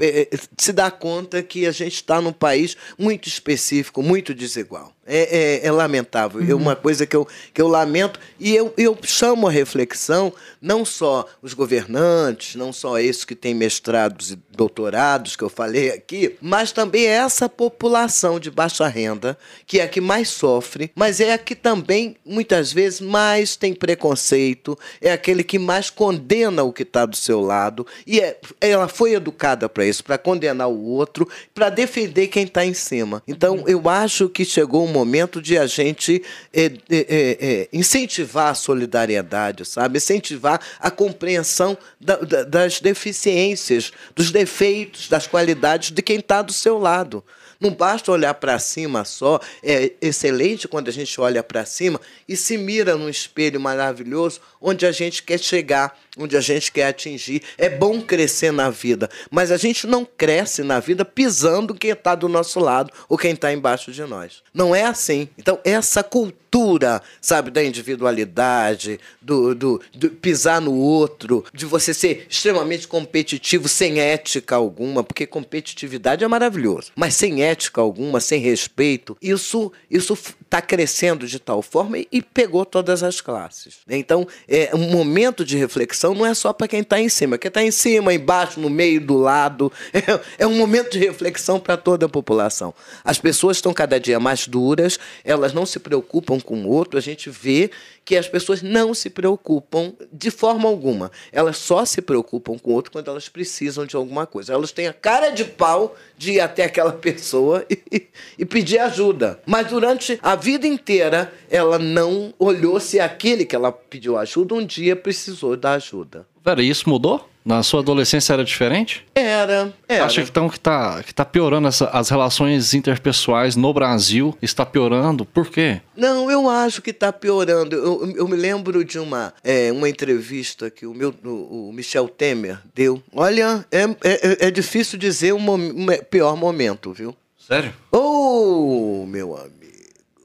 é, se dar conta que a gente está num país muito específico, muito desigual. É, é- é lamentável. É uma coisa que eu, que eu lamento e eu, eu chamo a reflexão não só os governantes, não só esses que têm mestrados e doutorados que eu falei aqui, mas também essa população de baixa renda, que é a que mais sofre, mas é a que também, muitas vezes, mais tem preconceito, é aquele que mais condena o que está do seu lado, e é, ela foi educada para isso, para condenar o outro, para defender quem está em cima. Então, eu acho que chegou o momento de a gente é, é, incentivar a solidariedade, sabe? Incentivar a compreensão da- da- das deficiências, dos defeitos, das qualidades de quem está do seu lado. Não basta olhar para cima só. É excelente quando a gente olha para cima e se mira num espelho maravilhoso onde a gente quer chegar, onde a gente quer atingir. É bom crescer na vida, mas a gente não cresce na vida pisando quem está do nosso lado ou quem está embaixo de nós. Não é assim. Então, essa cultura, sabe, da individualidade, do, do, do pisar no outro, de você ser extremamente competitivo sem ética alguma, porque competitividade é maravilhoso, mas sem ética alguma, sem respeito, isso isso está crescendo de tal forma e, pegou todas as classes. Então, é um momento de reflexão não é só para quem está em cima, quem está em cima, embaixo, no meio, do lado, é, é um momento de reflexão para toda a população. As pessoas estão cada dia mais duras, elas não se preocupam com o outro, a gente vê que as pessoas não se preocupam de forma alguma. Elas só se preocupam com o outro quando elas precisam de alguma coisa. Elas têm a cara de pau de ir até aquela pessoa e, e pedir ajuda. Mas durante a vida inteira, ela não olhou se aquele que ela pediu ajuda um dia precisou da ajuda. Vera, isso mudou? Na sua adolescência era diferente? Era, era. Acha que, então, que tá, que tá piorando essa- as relações interpessoais no Brasil? Está piorando? Por quê? Não, eu acho que está piorando. Eu, eu me lembro de uma, é, uma entrevista que o, meu, o, o Michel Temer deu. Olha, é, é, é difícil dizer um, mom- um pior momento, viu? Sério? Oh, meu amigo.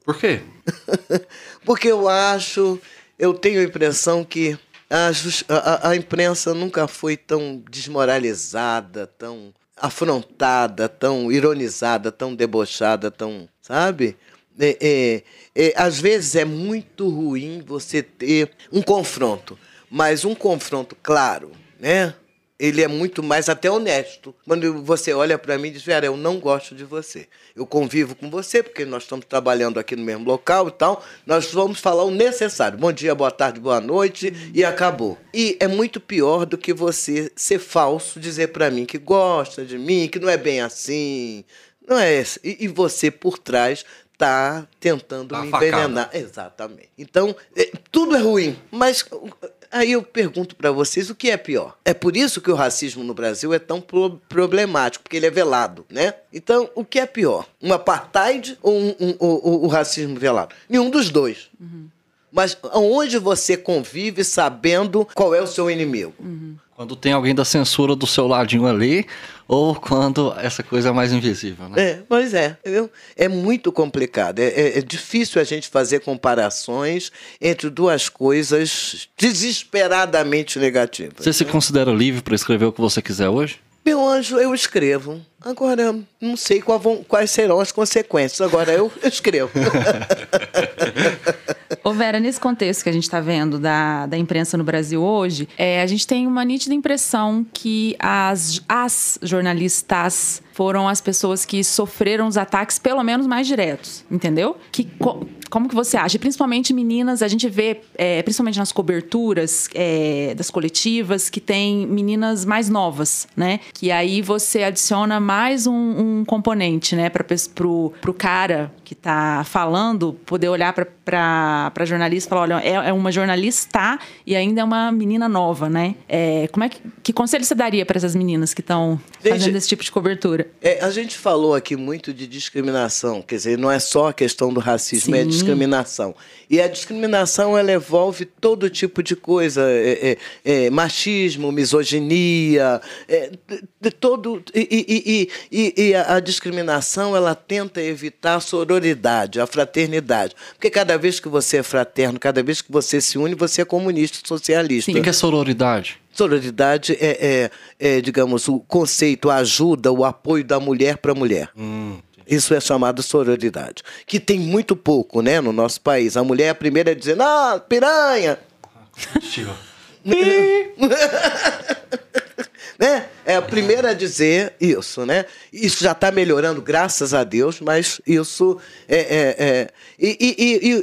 Por quê? Porque eu acho, eu tenho a impressão que a, a imprensa nunca foi tão desmoralizada, tão afrontada, tão ironizada, tão debochada, tão. Sabe? É, é, é, às vezes é muito ruim você ter um confronto, mas um confronto claro, né? Ele é muito mais até honesto. Quando você olha para mim e diz, Vera, eu não gosto de você. Eu convivo com você, porque nós estamos trabalhando aqui no mesmo local e tal. Nós vamos falar o necessário. Bom dia, boa tarde, boa noite e acabou. E é muito pior do que você ser falso, dizer para mim que gosta de mim, que não é bem assim. Não é esse. E, e você por trás tá tentando Dá me facada. envenenar. Exatamente. Então, é, tudo é ruim. Mas aí eu pergunto para vocês o que é pior. É por isso que o racismo no Brasil é tão pro- problemático, porque ele é velado, né? Então, o que é pior? Um apartheid ou um, um- o- o- racismo velado? Nenhum dos dois. Mas onde você convive sabendo qual é o seu inimigo? Quando tem alguém da censura do seu ladinho ali, ou quando essa coisa é mais invisível, né? É, pois é. É muito complicado. É, é- é difícil a gente fazer comparações entre duas coisas desesperadamente negativas. Você se considera livre para escrever o que você quiser hoje? Meu anjo, eu escrevo. Agora, não sei quais serão as consequências. Agora, eu escrevo. Ô Vera, nesse contexto que a gente está vendo da, da imprensa no Brasil hoje, é, a gente tem uma nítida impressão que as, as jornalistas foram as pessoas que sofreram os ataques, pelo menos mais diretos, entendeu? Que como que você acha? Principalmente meninas, a gente vê, é, principalmente nas coberturas é, das coletivas, que tem meninas mais novas, né? Que aí você adiciona mais um, um componente, né? Para pro, pro cara que tá falando poder olhar para a jornalista e falar: olha, é, é, uma jornalista e ainda é uma menina nova, né? É, como é que, que conselho você daria para essas meninas que estão fazendo esse tipo de cobertura? É, a gente falou aqui muito de discriminação, quer dizer, não é só a questão do racismo, é Sim. é discriminação. E a discriminação ela envolve todo tipo de coisa, é, é, é machismo, misoginia, é, de todo e, e, e, e, a discriminação ela tenta evitar a sororidade, a fraternidade, porque cada vez que você é fraterno, cada vez que você se une, você é comunista, socialista. Sim. O que é sororidade? Sororidade é, é, é, digamos, o conceito, a ajuda, o apoio da mulher para a mulher. Hum. Isso é chamado sororidade, que tem muito pouco, né, no nosso país. A mulher é a primeira a dizer: "Ah, piranha". né? É a primeira a dizer isso, né? Isso já está melhorando, graças a Deus, mas isso é. é, é e, e,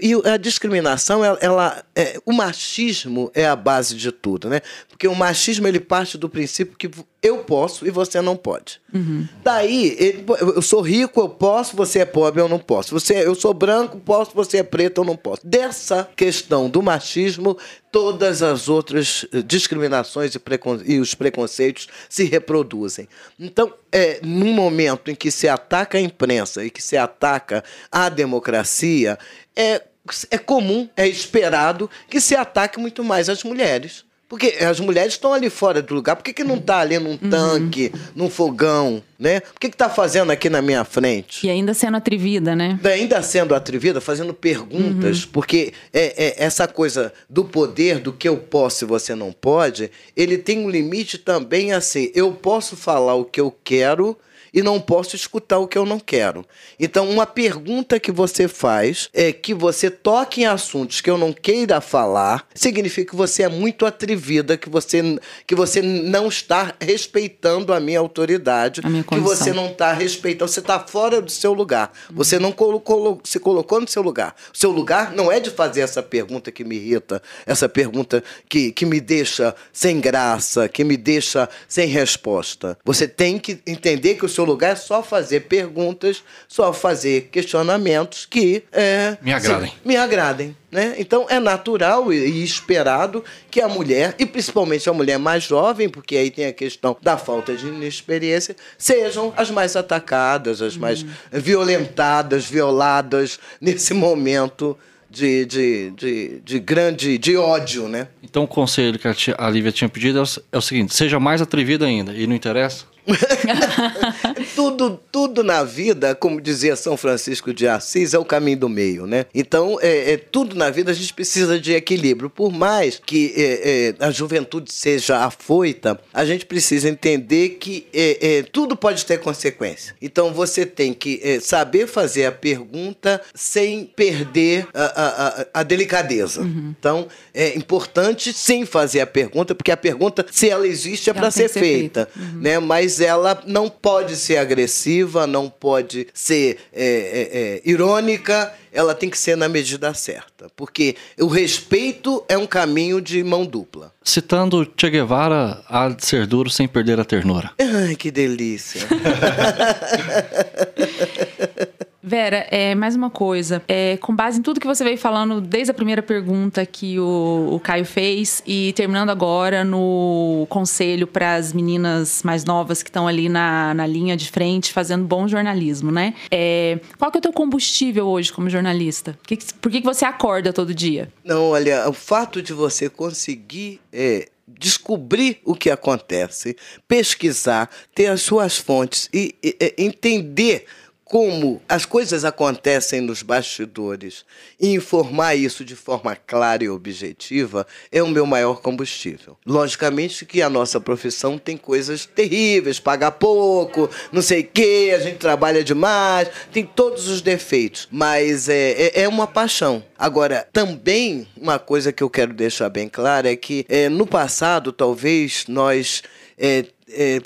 e, e, a discriminação, ela, ela é, o machismo é a base de tudo, né? Porque o machismo ele parte do princípio que eu posso e você não pode. Uhum. Daí, ele, eu sou rico, eu posso, você é pobre, eu não posso. Você, eu sou branco, posso, você é preto, eu não posso. Dessa questão do machismo, todas as outras eh, discriminações e, e os preconceitos se reproduzem. Então, é, num momento em que se ataca a imprensa e que se ataca a democracia, é, é comum, é esperado que se ataque muito mais as mulheres. Porque as mulheres estão ali fora do lugar. Por que, que não está ali num uhum. tanque, num fogão, né? Por que está fazendo aqui na minha frente? E ainda sendo atrevida, né? Ainda sendo atrevida, fazendo perguntas. Uhum. Porque é, é, essa coisa do poder, do que eu posso e você não pode, ele tem um limite também assim. Eu posso falar o que eu quero e não posso escutar o que eu não quero. Então, uma pergunta que você faz é que você toque em assuntos que eu não queira falar, significa que você é muito atrevida, que você, que você não está respeitando a minha autoridade, a minha que você não está respeitando, você está fora do seu lugar. Você não colocou, se colocou no seu lugar. O seu lugar não é de fazer essa pergunta que me irrita, essa pergunta que, que me deixa sem graça, que me deixa sem resposta. Você tem que entender que o seu seu lugar é só fazer perguntas, só fazer questionamentos que é, me agradem. Me agradem. Né? Então é natural e esperado que a mulher, e principalmente a mulher mais jovem, porque aí tem a questão da falta de inexperiência, sejam as mais atacadas, as mais violentadas, violadas nesse momento de, de, de, de, grande de ódio, né? Então o conselho que a Lívia tinha pedido é, é o seguinte: seja mais atrevida ainda, e não interessa? tudo, tudo na vida, como dizia São Francisco de Assis, é o caminho do meio, né? Então, é, é tudo na vida a gente precisa de equilíbrio. Por mais que é, é, a juventude seja afoita, a gente precisa entender que é, é, tudo pode ter consequência. Então, você tem que é, saber fazer a pergunta sem perder a, a, a, a delicadeza. Uhum. Então, é importante sim fazer a pergunta, porque a pergunta, se ela existe, é para ser, ser, feita, feita. Uhum. né? Mas mas ela não pode ser agressiva, não pode ser é, é, é, irônica, ela tem que ser na medida certa. Porque o respeito é um caminho de mão dupla. Citando Che Guevara, há de ser duro sem perder a ternura. Ai, que delícia. Vera, é, mais uma coisa. É, com base em tudo que você veio falando, desde a primeira pergunta que o, o Caio fez e terminando agora no conselho para as meninas mais novas que estão ali na, na linha de frente fazendo bom jornalismo, né? É, qual que é o teu combustível hoje como jornalista? Por que, que você acorda todo dia? Não, olha, o fato de você conseguir é, descobrir o que acontece, pesquisar, ter as suas fontes e, e, e entender como as coisas acontecem nos bastidores e informar isso de forma clara e objetiva é o meu maior combustível. Logicamente que a nossa profissão tem coisas terríveis, paga pouco, não sei o quê, a gente trabalha demais, tem todos os defeitos, mas é, é, é uma paixão. Agora, também uma coisa que eu quero deixar bem clara é que é, no passado talvez nós é, é,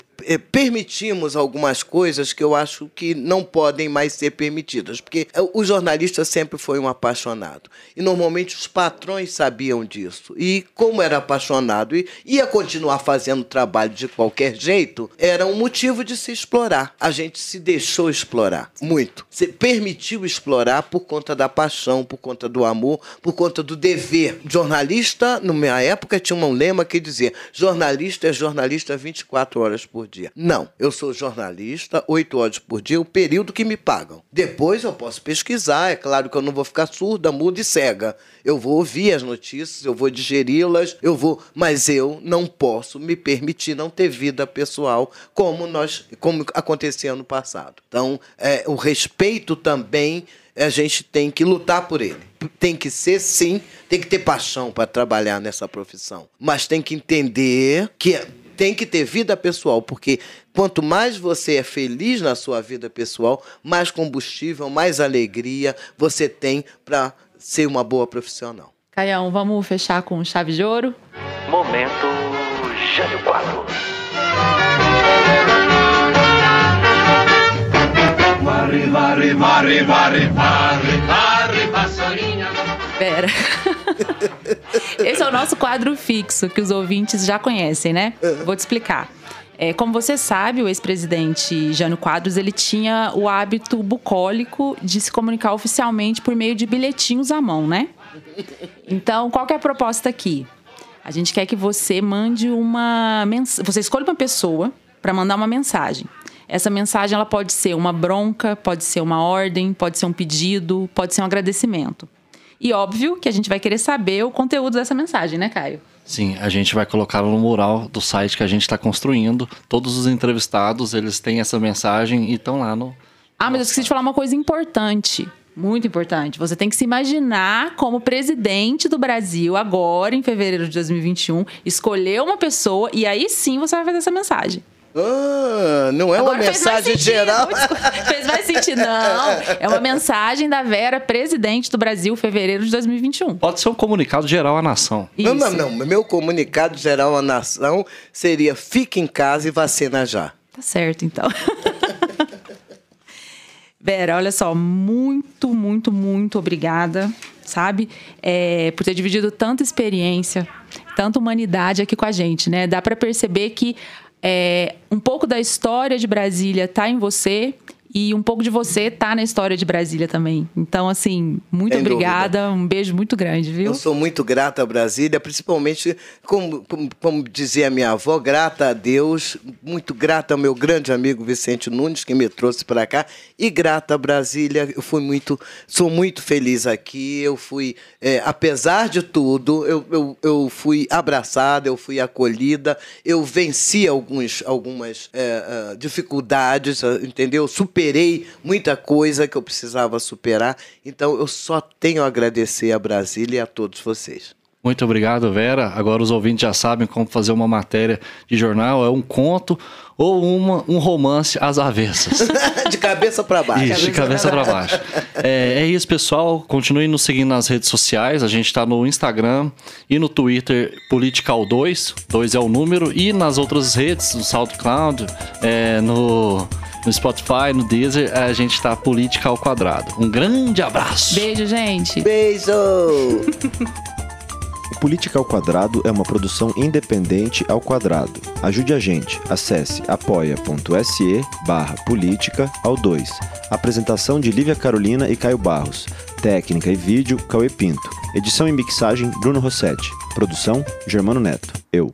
permitimos algumas coisas que eu acho que não podem mais ser permitidas, porque o jornalista sempre foi um apaixonado. E normalmente os patrões sabiam disso. E como era apaixonado e ia continuar fazendo trabalho de qualquer jeito, era um motivo de se explorar. A gente se deixou explorar muito. Se permitiu explorar por conta da paixão, por conta do amor, por conta do dever. Jornalista, na minha época, tinha um lema que dizia: jornalista é jornalista 24 horas por dia. Não, eu sou jornalista, oito horas por dia, o período que me pagam. Depois eu posso pesquisar, é claro que eu não vou ficar surda, muda e cega. Eu vou ouvir as notícias, eu vou digeri-las, eu vou, mas eu não posso me permitir não ter vida pessoal como nós, como acontecia no passado. Então, é, o respeito também a gente tem que lutar por ele. Tem que ser, sim, tem que ter paixão para trabalhar nessa profissão. Mas tem que entender que tem que ter vida pessoal, porque quanto mais você é feliz na sua vida pessoal, mais combustível, mais alegria você tem para ser uma boa profissional. Caião, vamos fechar com chave de ouro? Momento Jânio Quadro. Varre, varre, varre, varre, varre, varre, vassourinha. Pera. Esse é o nosso quadro fixo, que os ouvintes já conhecem, né? Vou te explicar. É, como você sabe, o ex-presidente Jânio Quadros ele tinha o hábito bucólico de se comunicar oficialmente por meio de bilhetinhos à mão, né? Então, qual que é a proposta aqui? A gente quer que você mande uma mensagem. Você escolhe uma pessoa para mandar uma mensagem. Essa mensagem ela pode ser uma bronca, pode ser uma ordem, pode ser um pedido, pode ser um agradecimento. E óbvio que a gente vai querer saber o conteúdo dessa mensagem, né, Caio? Sim, a gente vai colocá-lo no mural do site que a gente está construindo. Todos os entrevistados, eles têm essa mensagem e estão lá no... Ah, mas eu esqueci de falar uma coisa importante. Muito importante. Você tem que se imaginar como presidente do Brasil agora, em fevereiro de 2021, escolher uma pessoa e aí sim você vai fazer essa mensagem. Ah, não é Agora uma mensagem geral. Fez mais sentido. Não, é uma mensagem da Vera, presidente do Brasil, fevereiro de 2021. Pode ser um comunicado geral à nação. Isso. Não, não, não. Meu comunicado geral à nação seria fique em casa e vacina já. Tá certo, então. Vera, olha só, muito, muito, muito obrigada, sabe? É, por ter dividido tanta experiência, tanta humanidade aqui com a gente, né? Dá para perceber que é, um pouco da história de Brasília está em você e um pouco de você tá na história de Brasília também. Então, assim, muito Sem obrigada. Dúvida. Um beijo muito grande, viu? Eu sou muito grata a Brasília, principalmente, como, como, como, dizia minha avó, grata a Deus, muito grata ao meu grande amigo Vicente Nunes, que me trouxe para cá, e grata a Brasília. Eu fui muito, sou muito feliz aqui. Eu fui, é, apesar de tudo, eu, eu, eu fui abraçada, eu fui acolhida, eu venci alguns, algumas é, é dificuldades, entendeu? Super superei muita coisa que eu precisava superar. Então eu só tenho a agradecer a Brasília e a todos vocês. Muito obrigado, Vera. Agora os ouvintes já sabem como fazer uma matéria de jornal. É um conto ou uma, um romance às avessas. de cabeça para baixo. Isso, de cabeça para baixo. É, é, isso, pessoal. Continue nos seguindo nas redes sociais. A gente está no Instagram e no Twitter Political2. 2 é o número. E nas outras redes, no SoundCloud, é, no no Spotify, no Deezer, a gente está Política ao Quadrado. Um grande abraço. Beijo, gente. Beijo. Política ao Quadrado é uma produção independente ao quadrado. Ajude a gente. Acesse apoia.se barra política ao 2. Apresentação de Lívia Carolina e Caio Barros. Técnica e vídeo, Cauê Pinto. Edição e mixagem, Bruno Rossetti. Produção, Germano Neto. Eu.